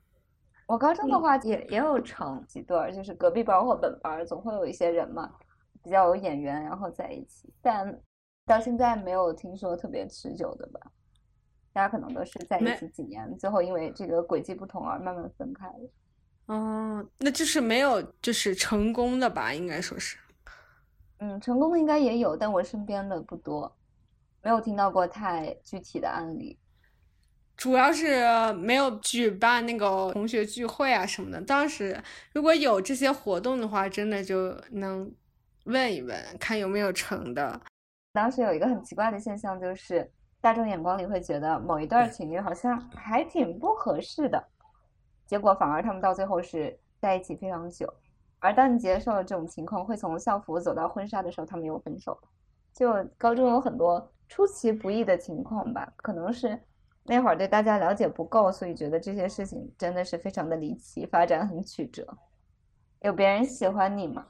我高中的话也也有成几对，就是隔壁班或本班总会有一些人嘛，比较有眼缘，然后在一起，但到现在没有听说特别持久的吧。大家可能都是在一起几年，最后因为这个轨迹不同而慢慢分开了。哦，那就是没有，就是成功的吧？应该说是。嗯，成功的应该也有，但我身边的不多，没有听到过太具体的案例。主要是没有举办那个同学聚会啊什么的。当时如果有这些活动的话，真的就能问一问，看有没有成的。当时有一个很奇怪的现象就是。大众眼光里会觉得某一对情侣好像还挺不合适的，结果反而他们到最后是在一起非常久。而当你接受了这种情况，会从校服走到婚纱的时候，他们又分手了。就高中有很多出其不意的情况吧，可能是那会儿对大家了解不够，所以觉得这些事情真的是非常的离奇，发展很曲折。有别人喜欢你吗？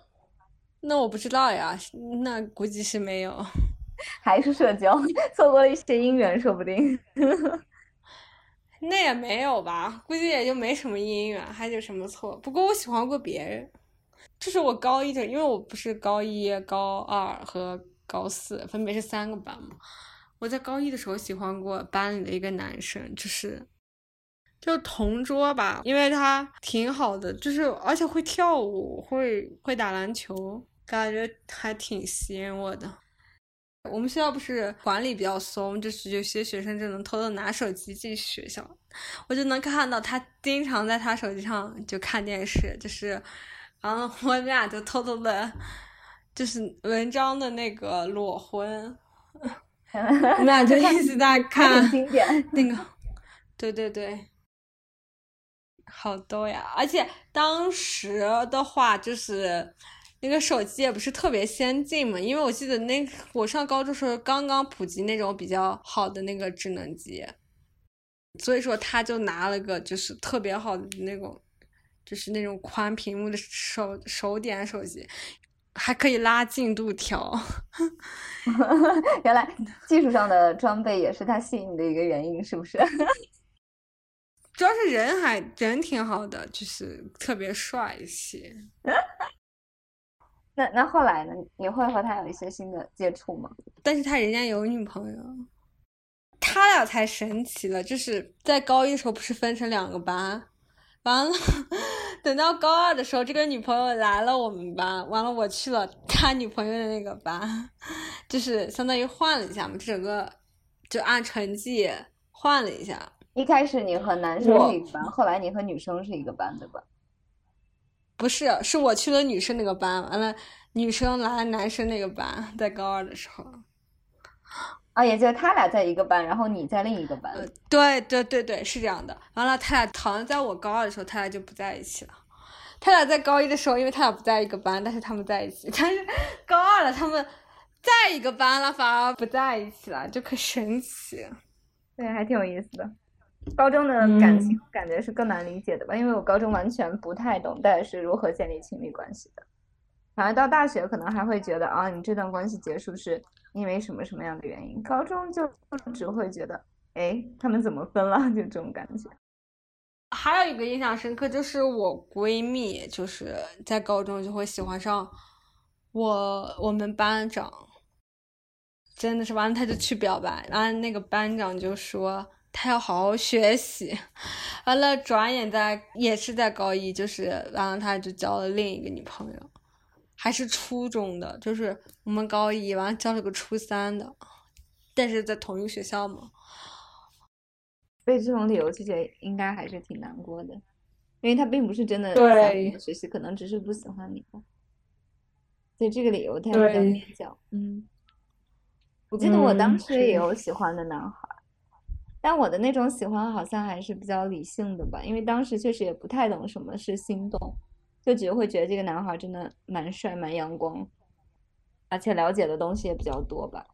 那我不知道呀，那估计是没有。还是社交，错过了一些姻缘，说不定。那也没有吧，估计也就没什么姻缘，还有什么错？不过我喜欢过别人，这是我高一的，因为我不是高一、高二和高四分别是三个班嘛。我在高一的时候喜欢过班里的一个男生，就是就同桌吧，因为他挺好的，就是而且会跳舞，会会打篮球，感觉还挺吸引我的。我们学校不是管理比较松，就是有些学生就能偷偷拿手机进学校，我就能看到他经常在他手机上就看电视，就是，然后我们俩就偷偷的，就是文章的那个裸婚，我们俩就一直在看那个，对对对，好多呀，而且当时的话就是。那个手机也不是特别先进嘛，因为我记得那我上高中时候刚刚普及那种比较好的那个智能机，所以说他就拿了个就是特别好的那种，就是那种宽屏幕的手手点手机，还可以拉进度条。原来 技术上的装备也是他吸引你的一个原因，是不是？主要是人还人挺好的，就是特别帅气。那那后来呢？你会和他有一些新的接触吗？但是他人家有女朋友，他俩才神奇了。就是在高一的时候不是分成两个班，完了，等到高二的时候，这个女朋友来了我们班，完了我去了他女朋友的那个班，就是相当于换了一下嘛，整个就按成绩换了一下。一开始你和男生是一个班，后来你和女生是一个班，对吧？不是，是我去了女生那个班，完了女生来男生那个班，在高二的时候。啊，也就他俩在一个班，然后你在另一个班。对对对对，是这样的。完了，他俩好像在我高二的时候，他俩就不在一起了。他俩在高一的时候，因为他俩不在一个班，但是他们在一起。但是高二了，他们在一个班了，反而不在一起了，就可神奇。对，还挺有意思的。高中的感情感觉是更难理解的吧，因为我高中完全不太懂大家是如何建立亲密关系的。反而到大学可能还会觉得啊，你这段关系结束是因为什么什么样的原因。高中就只会觉得，哎，他们怎么分了？就这种感觉。还有一个印象深刻，就是我闺蜜，就是在高中就会喜欢上我我们班长，真的是完了，他就去表白，然后那个班长就说他要好好学习，完了转眼在也是在高一，就是完了他就交了另一个女朋友，还是初中的，就是我们高一完了交了个初三的，但是在同一个学校嘛。被这种理由拒绝，应该还是挺难过的，因为他并不是真的对学习，可能只是不喜欢你吧。所以这个理由他比较蹩脚。嗯，我记得我当时也有喜欢的男孩，但我的那种喜欢好像还是比较理性的吧，因为当时确实也不太懂什么是心动，就觉得会觉得这个男孩真的蛮帅、蛮阳光，而且了解的东西也比较多吧。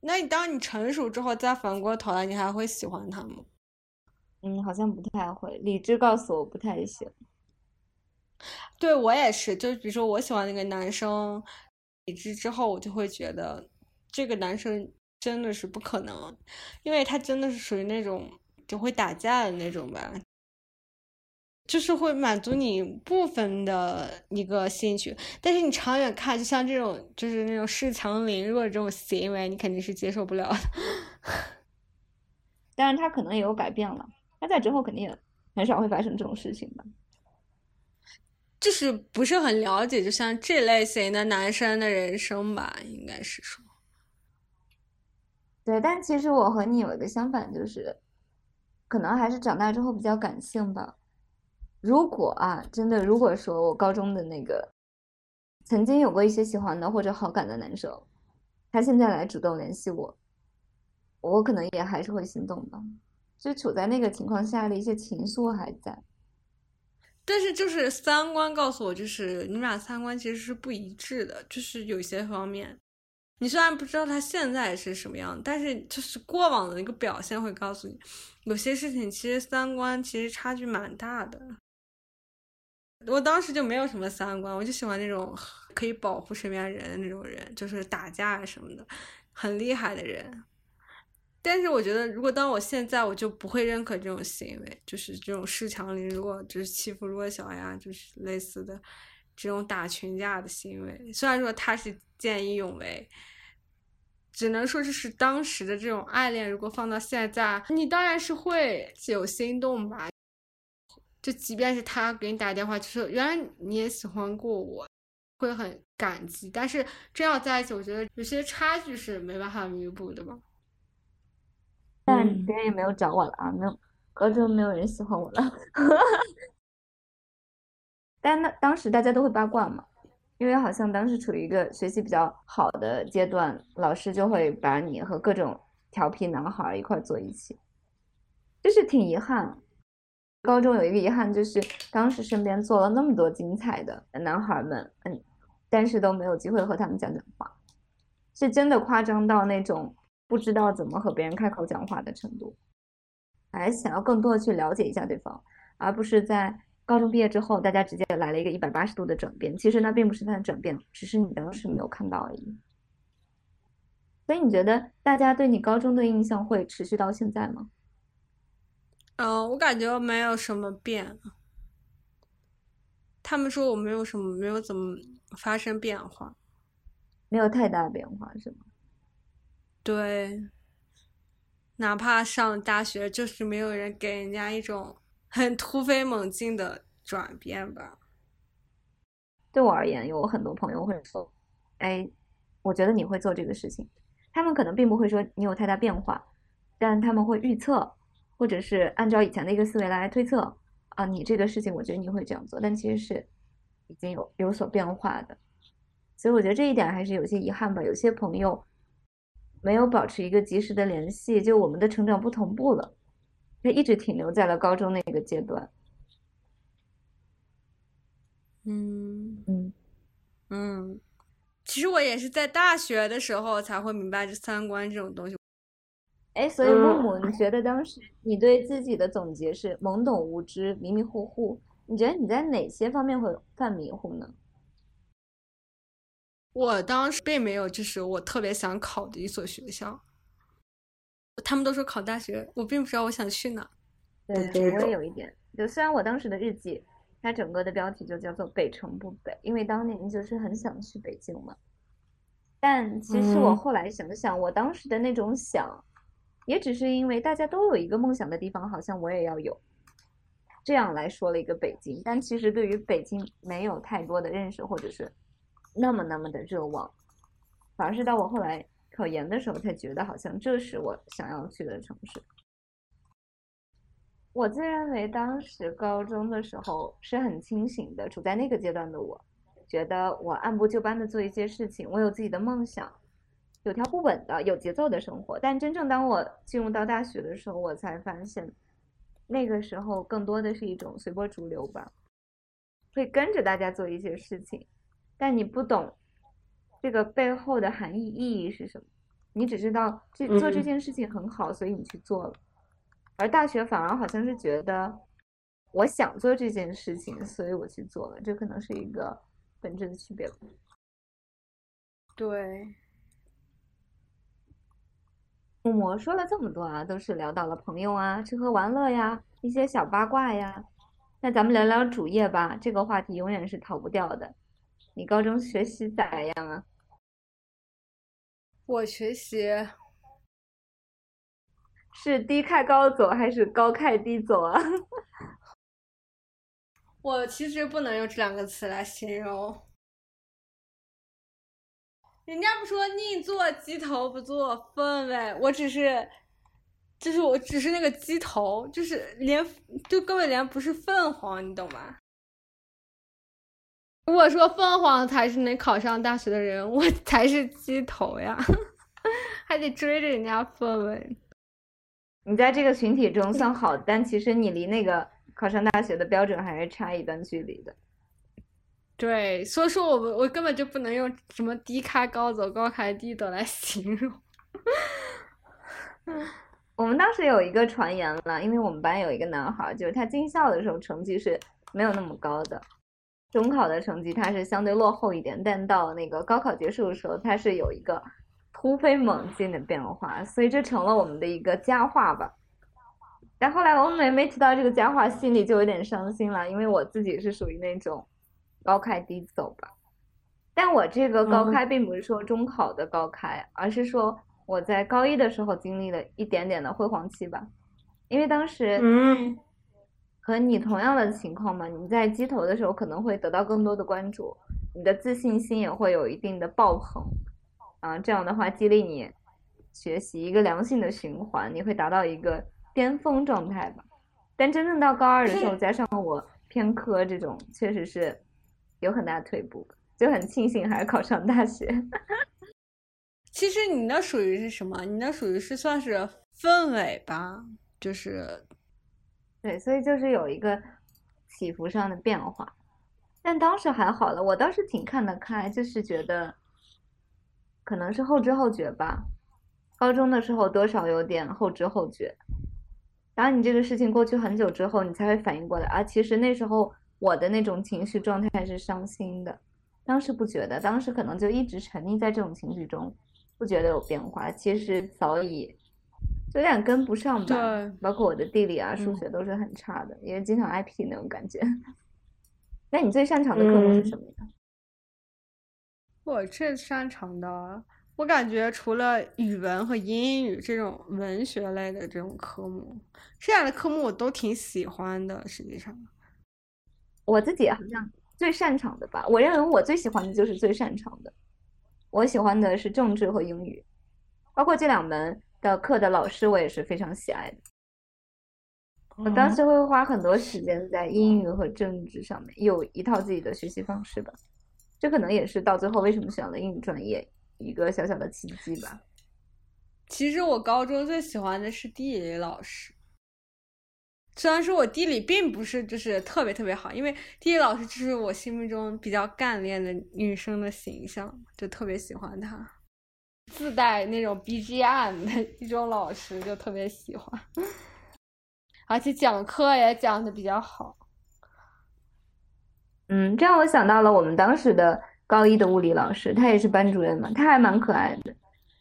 那你当你成熟之后再反过头来，你还会喜欢他吗？嗯，好像不太会。理智告诉我不太行。对我也是，就比如说我喜欢那个男生，理智之后我就会觉得这个男生真的是不可能，因为他真的是属于那种就会打架的那种吧，就是会满足你部分的一个兴趣，但是你长远看，就像这种就是那种恃强凌弱这种行为，你肯定是接受不了的。但是他可能也有改变了。他在之后肯定很少会发生这种事情吧，就是不是很了解，就像这类型的男生的人生吧，应该是说。对，但其实我和你有一个相反，就是可能还是长大之后比较感性吧。如果啊，真的，如果说我高中的那个曾经有过一些喜欢的或者好感的男生，他现在来主动联系我，我可能也还是会心动的。就处在那个情况下的一些情愫还在，但是就是三观告诉我，就是你们俩三观其实是不一致的，就是有些方面，你虽然不知道他现在是什么样，但是就是过往的一个表现会告诉你，有些事情其实三观其实差距蛮大的。我当时就没有什么三观，我就喜欢那种可以保护身边人的那种人，就是打架什么的很厉害的人。但是我觉得，如果当我现在，我就不会认可这种行为，就是这种恃强凌弱，就是欺负弱小呀，就是类似的这种打群架的行为。虽然说他是见义勇为，只能说这是当时的这种爱恋。如果放到现在，你当然是会有心动吧。就即便是他给你打电话，就是原来你也喜欢过我，会很感激。但是真要在一起，我觉得有些差距是没办法弥补的吧。但别人也没有找我了啊，没有，高中没有人喜欢我了。但那当时大家都会八卦嘛，因为好像当时处于一个学习比较好的阶段，老师就会把你和各种调皮男孩一块坐一起，就是挺遗憾。高中有一个遗憾就是，当时身边坐了那么多精彩的男孩们，嗯，但是都没有机会和他们讲讲话，是真的夸张到那种。不知道怎么和别人开口讲话的程度，还想要更多的去了解一下对方，而不是在高中毕业之后，大家直接来了一个一百八十度的转变。其实那并不是他的转变，只是你当时没有看到而已。所以你觉得大家对你高中的印象会持续到现在吗？嗯，我感觉没有什么变。他们说我没有什么，没有怎么发生变化，没有太大变化，是吗？对，哪怕上大学，就是没有人给人家一种很突飞猛进的转变吧。对我而言，有很多朋友会说：“哎，我觉得你会做这个事情。”他们可能并不会说你有太大变化，但他们会预测，或者是按照以前的一个思维来推测啊，你这个事情，我觉得你会这样做，但其实是已经有有所变化的。所以我觉得这一点还是有些遗憾吧。有些朋友。没有保持一个及时的联系，就我们的成长不同步了，他一直停留在了高中那个阶段。嗯嗯嗯，其实我也是在大学的时候才会明白这三观这种东西。哎，所以木木，你觉得当时你对自己的总结是懵懂无知、迷迷糊糊？你觉得你在哪些方面会犯迷糊呢？我当时并没有，就是我特别想考的一所学校。他们都说考大学，我并不知道我想去哪。对对，我也有一点。就虽然我当时的日记，它整个的标题就叫做“北城不北”，因为当年就是很想去北京嘛。但其实我后来想想，我当时的那种想，也只是因为大家都有一个梦想的地方，好像我也要有，这样来说了一个北京。但其实对于北京没有太多的认识，或者是那么那么的热望，反而是到我后来考研的时候，才觉得好像这是我想要去的城市。我自认为当时高中的时候是很清醒的，处在那个阶段的我。觉得我按部就班的做一些事情，我有自己的梦想，有条不紊的、有节奏的生活。但真正当我进入到大学的时候，我才发现，那个时候更多的是一种随波逐流吧，会跟着大家做一些事情，但你不懂这个背后的含义意义是什么，你只知道这做这件事情很好，所以你去做了。而大学反而好像是觉得，我想做这件事情，所以我去做了。这可能是一个。本质的区别吧。对，木魔说了这么多啊，都是聊到了朋友啊、吃喝玩乐呀、一些小八卦呀。那咱们聊聊主业吧，这个话题永远是逃不掉的。你高中学习咋样啊？我学习是低开高走还是高开低走啊？我其实不能用这两个词来形容。人家不说宁做鸡头不做凤尾，我只是，就是我只是那个鸡头，就是连就根本连不是凤凰，你懂吗？如果说凤凰才是能考上大学的人，我才是鸡头呀，还得追着人家凤尾。你在这个群体中算好，但其实你离那个。考上大学的标准还是差一段距离的，对，所以说我们我根本就不能用什么低开高走、高开低走来 形容。我们当时有一个传言了，因为我们班有一个男孩，就是他进校的时候成绩是没有那么高的，中考的成绩他是相对落后一点，但到那个高考结束的时候，他是有一个突飞猛进的变化，所以这成了我们的一个佳话吧。但后来我每每提到这个佳话，心里就有点伤心了，因为我自己是属于那种高开低走吧。但我这个高开并不是说中考的高开，而是说我在高一的时候经历了一点点的辉煌期吧。因为当时，嗯，和你同样的情况嘛，你在鸡头的时候可能会得到更多的关注，你的自信心也会有一定的爆棚，啊，这样的话激励你学习，一个良性的循环，你会达到一个。巅峰状态吧，但真正到高二的时候，加上我偏科这种，确实是有很大退步，就很庆幸还是考上大学。其实你那属于是什么？你那属于是算是氛围吧，就是，对，所以就是有一个起伏上的变化，但当时还好了，我倒是挺看得开，就是觉得可能是后知后觉吧，高中的时候多少有点后知后觉。然后你这个事情过去很久之后，你才会反应过来啊！其实那时候我的那种情绪状态是伤心的，当时不觉得，当时可能就一直沉溺在这种情绪中，不觉得有变化。其实早已就有点跟不上吧。对，包括我的地理啊、数学都是很差的，也是经常挨批那种感觉。那你最擅长的科目是什么呀？我最擅长的。我感觉除了语文和英语这种文学类的这种科目，剩下的科目我都挺喜欢的。实际上，我自己好像最擅长的吧，我认为我最喜欢的就是最擅长的。我喜欢的是政治和英语，包括这两门的课的老师，我也是非常喜爱的。我当时会花很多时间在英语和政治上面，有一套自己的学习方式吧。这可能也是到最后为什么选了英语专业。一个小小的奇迹吧。其实我高中最喜欢的是地理老师，虽然说我地理并不是就是特别特别好，因为地理老师就是我心目中比较干练的女生的形象，就特别喜欢她，自带那种 BGM 的一种老师就特别喜欢，而且讲课也讲的比较好。嗯，这让我想到了我们当时的。高一的物理老师，他也是班主任嘛，他还蛮可爱的，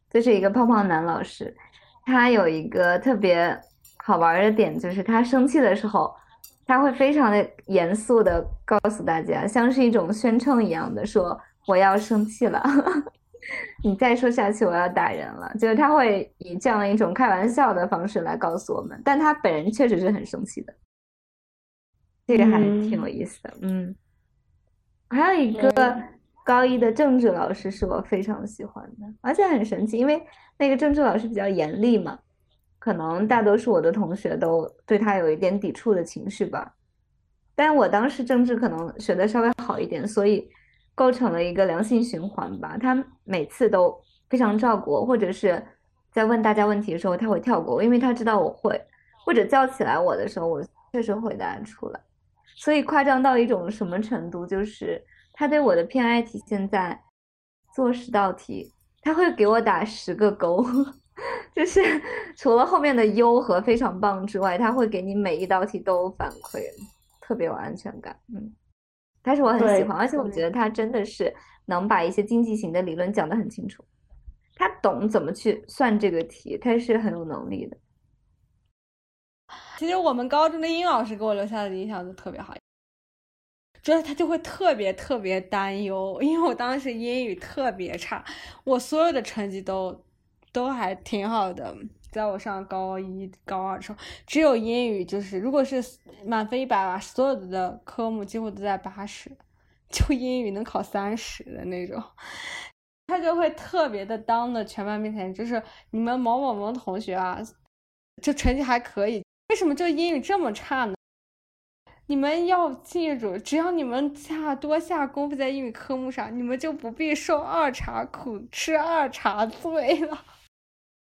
就是一个胖胖男老师。他有一个特别好玩的点，就是他生气的时候，他会非常的严肃的告诉大家，像是一种宣称一样的说：“我要生气了，你再说下去我要打人了。”就是他会以这样一种开玩笑的方式来告诉我们，但他本人确实是很生气的。这个还挺有意思的，嗯。还有一个高一的政治老师是我非常喜欢的，而且很神奇，因为那个政治老师比较严厉嘛，可能大多数我的同学都对他有一点抵触的情绪吧。但我当时政治可能学的稍微好一点，所以构成了一个良性循环吧。他每次都非常照顾我，或者是在问大家问题的时候，他会跳过，因为他知道我会，或者叫起来我的时候，我确实回答出来。所以夸张到一种什么程度？就是他对我的偏爱体现在做十道题，他会给我打十个勾，就是 除了后面的优和非常棒之外，他会给你每一道题都有反馈，特别有安全感。嗯，但是我很喜欢，而且我觉得他真的是能把一些经济型的理论讲得很清楚，他懂怎么去算这个题，他是很有能力的。其实我们高中的英语老师给我留下的印象就特别好，主要他就会特别特别担忧，因为我当时英语特别差，我所有的成绩都都还挺好的，在我上高一高二的时候，只有英语就是如果是满分一百吧，所有的科目几乎都在八十，就英语能考三十的那种，他就会特别的当着全班面前，就是你们某某某同学啊，就成绩还可以。为什么就英语这么差呢？你们要记住，只要你们下多下功夫在英语科目上，你们就不必受二茬苦，吃二茬罪了。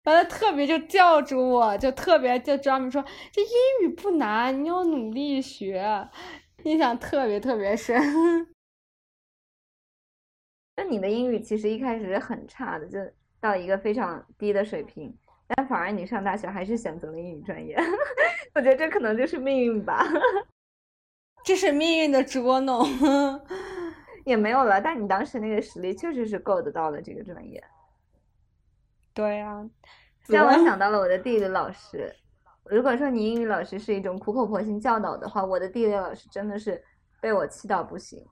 完了，特别就叫住我，就特别就专门说，这英语不难，你要努力学。印象特别特别深。那你的英语其实一开始是很差的，就到一个非常低的水平。但反而你上大学还是选择了英语专业，我觉得这可能就是命运吧。这是命运的捉弄，也没有了。但你当时那个实力确实是够得到的这个专业。对呀，让我想到了我的地理老师。如果说你英语老师是一种苦口婆心教导的话，我的地理老师真的是被我气到不行。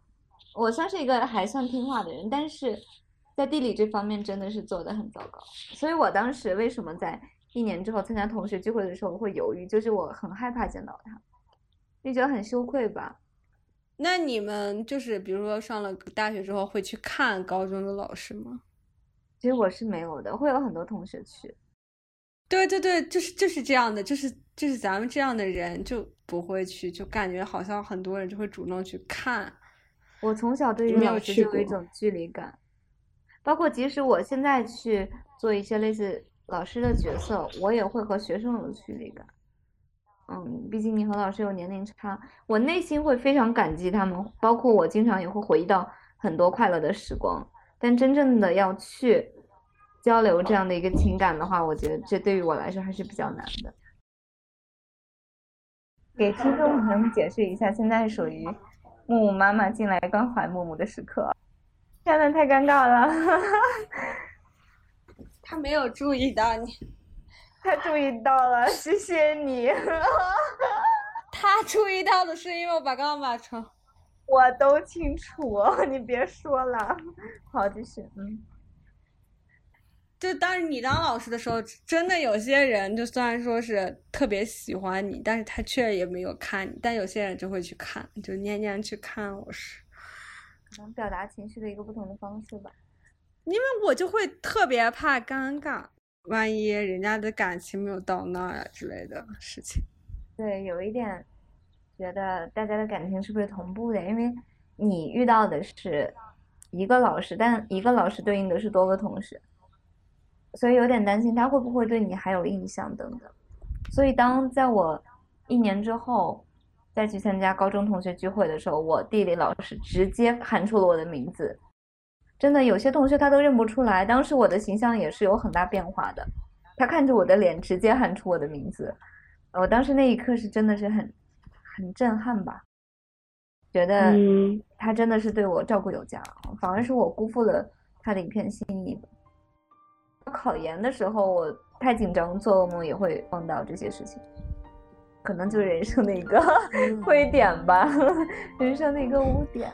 我算是一个还算听话的人，但是。在地理这方面真的是做的很糟糕，所以我当时为什么在一年之后参加同学聚会的时候会犹豫，就是我很害怕见到他，就觉得很羞愧吧。那你们就是比如说上了大学之后会去看高中的老师吗？其实我是没有的，会有很多同学去。对对对，就是就是这样的，就是就是咱们这样的人就不会去，就感觉好像很多人就会主动去看。我从小对于老师就有一种距离感。包括即使我现在去做一些类似老师的角色，我也会和学生有距离感。嗯，毕竟你和老师有年龄差，我内心会非常感激他们。包括我经常也会回忆到很多快乐的时光，但真正的要去交流这样的一个情感的话，我觉得这对于我来说还是比较难的。给听众朋友们解释一下，现在属于木木妈妈进来关怀木木的时刻。天呐，太尴尬了！他没有注意到你，他注意到了，谢谢你。他注意到的是因为我把刚刚把床，我都清楚，你别说了。好，继续。嗯，就当你当老师的时候，真的有些人，就虽然说是特别喜欢你，但是他却也没有看你，但有些人就会去看，就念念去看老师。可。能表达情绪的一个不同的方式吧，因为我就会特别怕尴尬，万一人家的感情没有到那儿啊之类的事情。对，有一点觉得大家的感情是不是同步的？因为你遇到的是一个老师，但一个老师对应的是多个同学，所以有点担心他会不会对你还有印象等等。所以当在我一年之后。再去参加高中同学聚会的时候，我地理老师直接喊出了我的名字，真的有些同学他都认不出来。当时我的形象也是有很大变化的，他看着我的脸直接喊出我的名字，我当时那一刻是真的是很很震撼吧，觉得他真的是对我照顾有加，反而是我辜负了他的一片心意。考研的时候我太紧张，做噩梦也会梦到这些事情，可能就是人生的一个 灰点吧，人生的一个污点。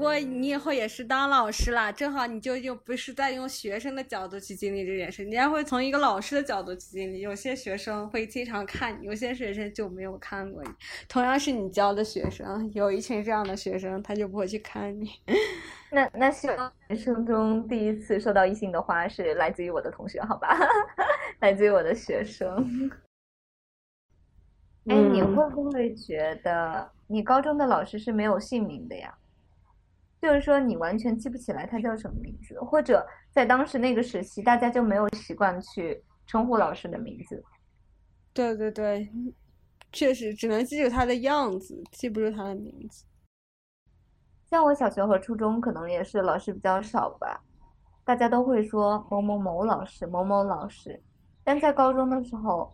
过你以后也是当老师啦，正好你就又不是在用学生的角度去经历这件事，你还会从一个老师的角度去经历。有些学生会经常看你，有些学生就没有看过你。同样是你教的学生，有一群这样的学生，他就不会去看你。那那希望人生中第一次收到异性的花是来自于我的同学，好吧？来自于我的学生。哎，你会不会觉得你高中的老师是没有姓名的呀？就是说，你完全记不起来他叫什么名字，或者在当时那个时期，大家就没有习惯去称呼老师的名字。对对对，确实只能记住他的样子，记不住他的名字。像我小学和初中，可能也是老师比较少吧，大家都会说某某某老师、某某老师。但在高中的时候，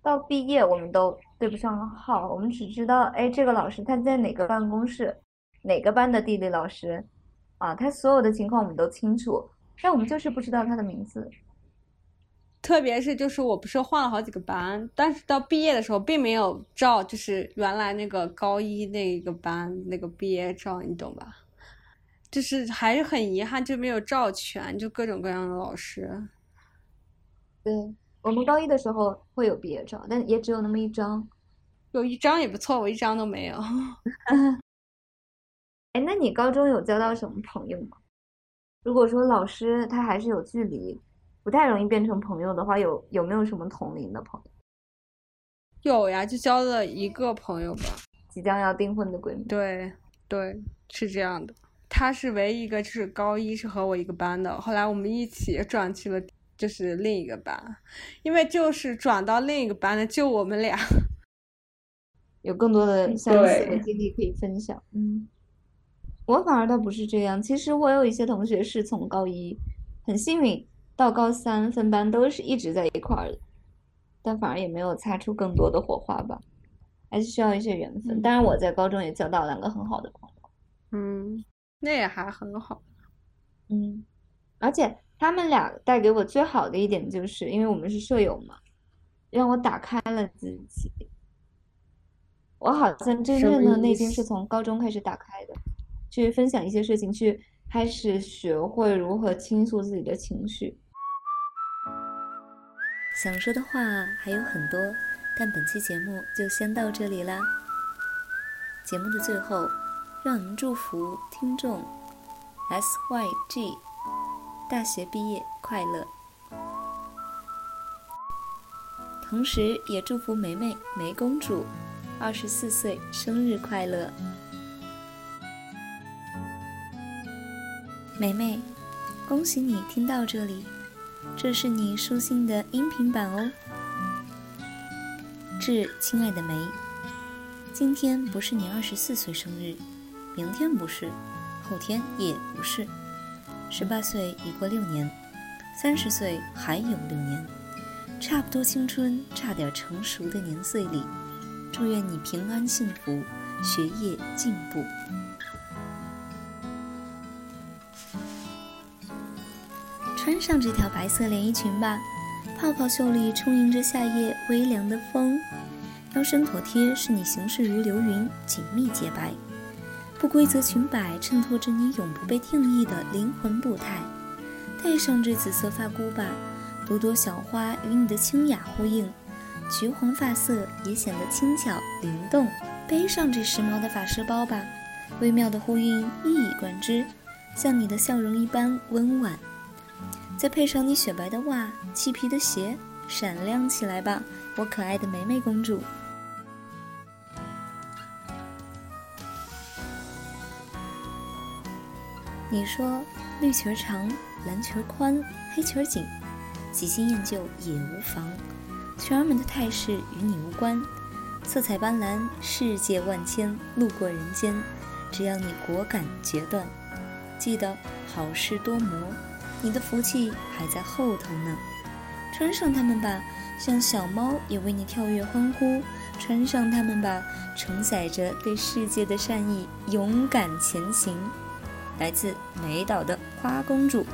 到毕业我们都对不上号，我们只知道，哎，这个老师他在哪个办公室。哪个班的地理老师，啊，他所有的情况我们都清楚，但我们就是不知道他的名字。特别是就是我不是换了好几个班，但是到毕业的时候并没有照就是原来那个高一那个班那个毕业照，你懂吧？就是还是很遗憾，就没有照全，就各种各样的老师。对我们高一的时候会有毕业照，但也只有那么一张，有一张也不错，我一张都没有。哎，那你高中有交到什么朋友吗？如果说老师他还是有距离，不太容易变成朋友的话，有有没有什么同龄的朋友？有呀，就交了一个朋友吧，即将要订婚的闺蜜。对对，是这样的，她是唯一一个就是高一是和我一个班的，后来我们一起转去了就是另一个班，因为就是转到另一个班的就我们俩，有更多的相似的经历可以分享。嗯。我反而倒不是这样，其实我有一些同学是从高一很幸运到高三分班都是一直在一块儿的，但反而也没有擦出更多的火花吧，还是需要一些缘分。当然我在高中也交到两个很好的朋友，嗯，那也还很好，嗯，而且他们俩带给我最好的一点就是因为我们是舍友嘛，让我打开了自己，我好像真正的内心是从高中开始打开的。去分享一些事情，去开始学会如何倾诉自己的情绪。想说的话还有很多，但本期节目就先到这里啦。节目的最后，让我们祝福听众 S Y G 大学毕业快乐。同时也祝福梅梅梅公主二十四岁生日快乐。梅梅，恭喜你听到这里，这是你书信的音频版哦。致亲爱的梅，今天不是你二十四岁生日，明天不是，后天也不是，十八岁已过六年，三十岁还有六年，差不多青春，差点成熟的年岁里，祝愿你平安幸福，学业进步。穿上这条白色连衣裙吧，泡泡袖里充盈着夏夜微凉的风，腰身妥帖，使你行事如流云，紧密洁白。不规则裙摆衬托着你永不被定义的灵魂步态。戴上这紫色发箍吧，朵朵小花与你的清雅呼应，橘黄发色也显得轻巧灵动。背上这时髦的发饰包吧，微妙的呼应一以贯之，像你的笑容一般温婉。再配上你雪白的袜、漆皮的鞋，闪亮起来吧，我可爱的梅梅公主！你说绿裙长，蓝裙宽，黑裙紧，喜新厌旧也无妨。裙儿们的态势与你无关，色彩斑斓，世界万千，路过人间，只要你果敢决断，记得好事多磨。你的福气还在后头呢，穿上它们吧，像小猫也为你跳跃欢呼。穿上它们吧，承载着对世界的善意，勇敢前行。来自美岛的花公主。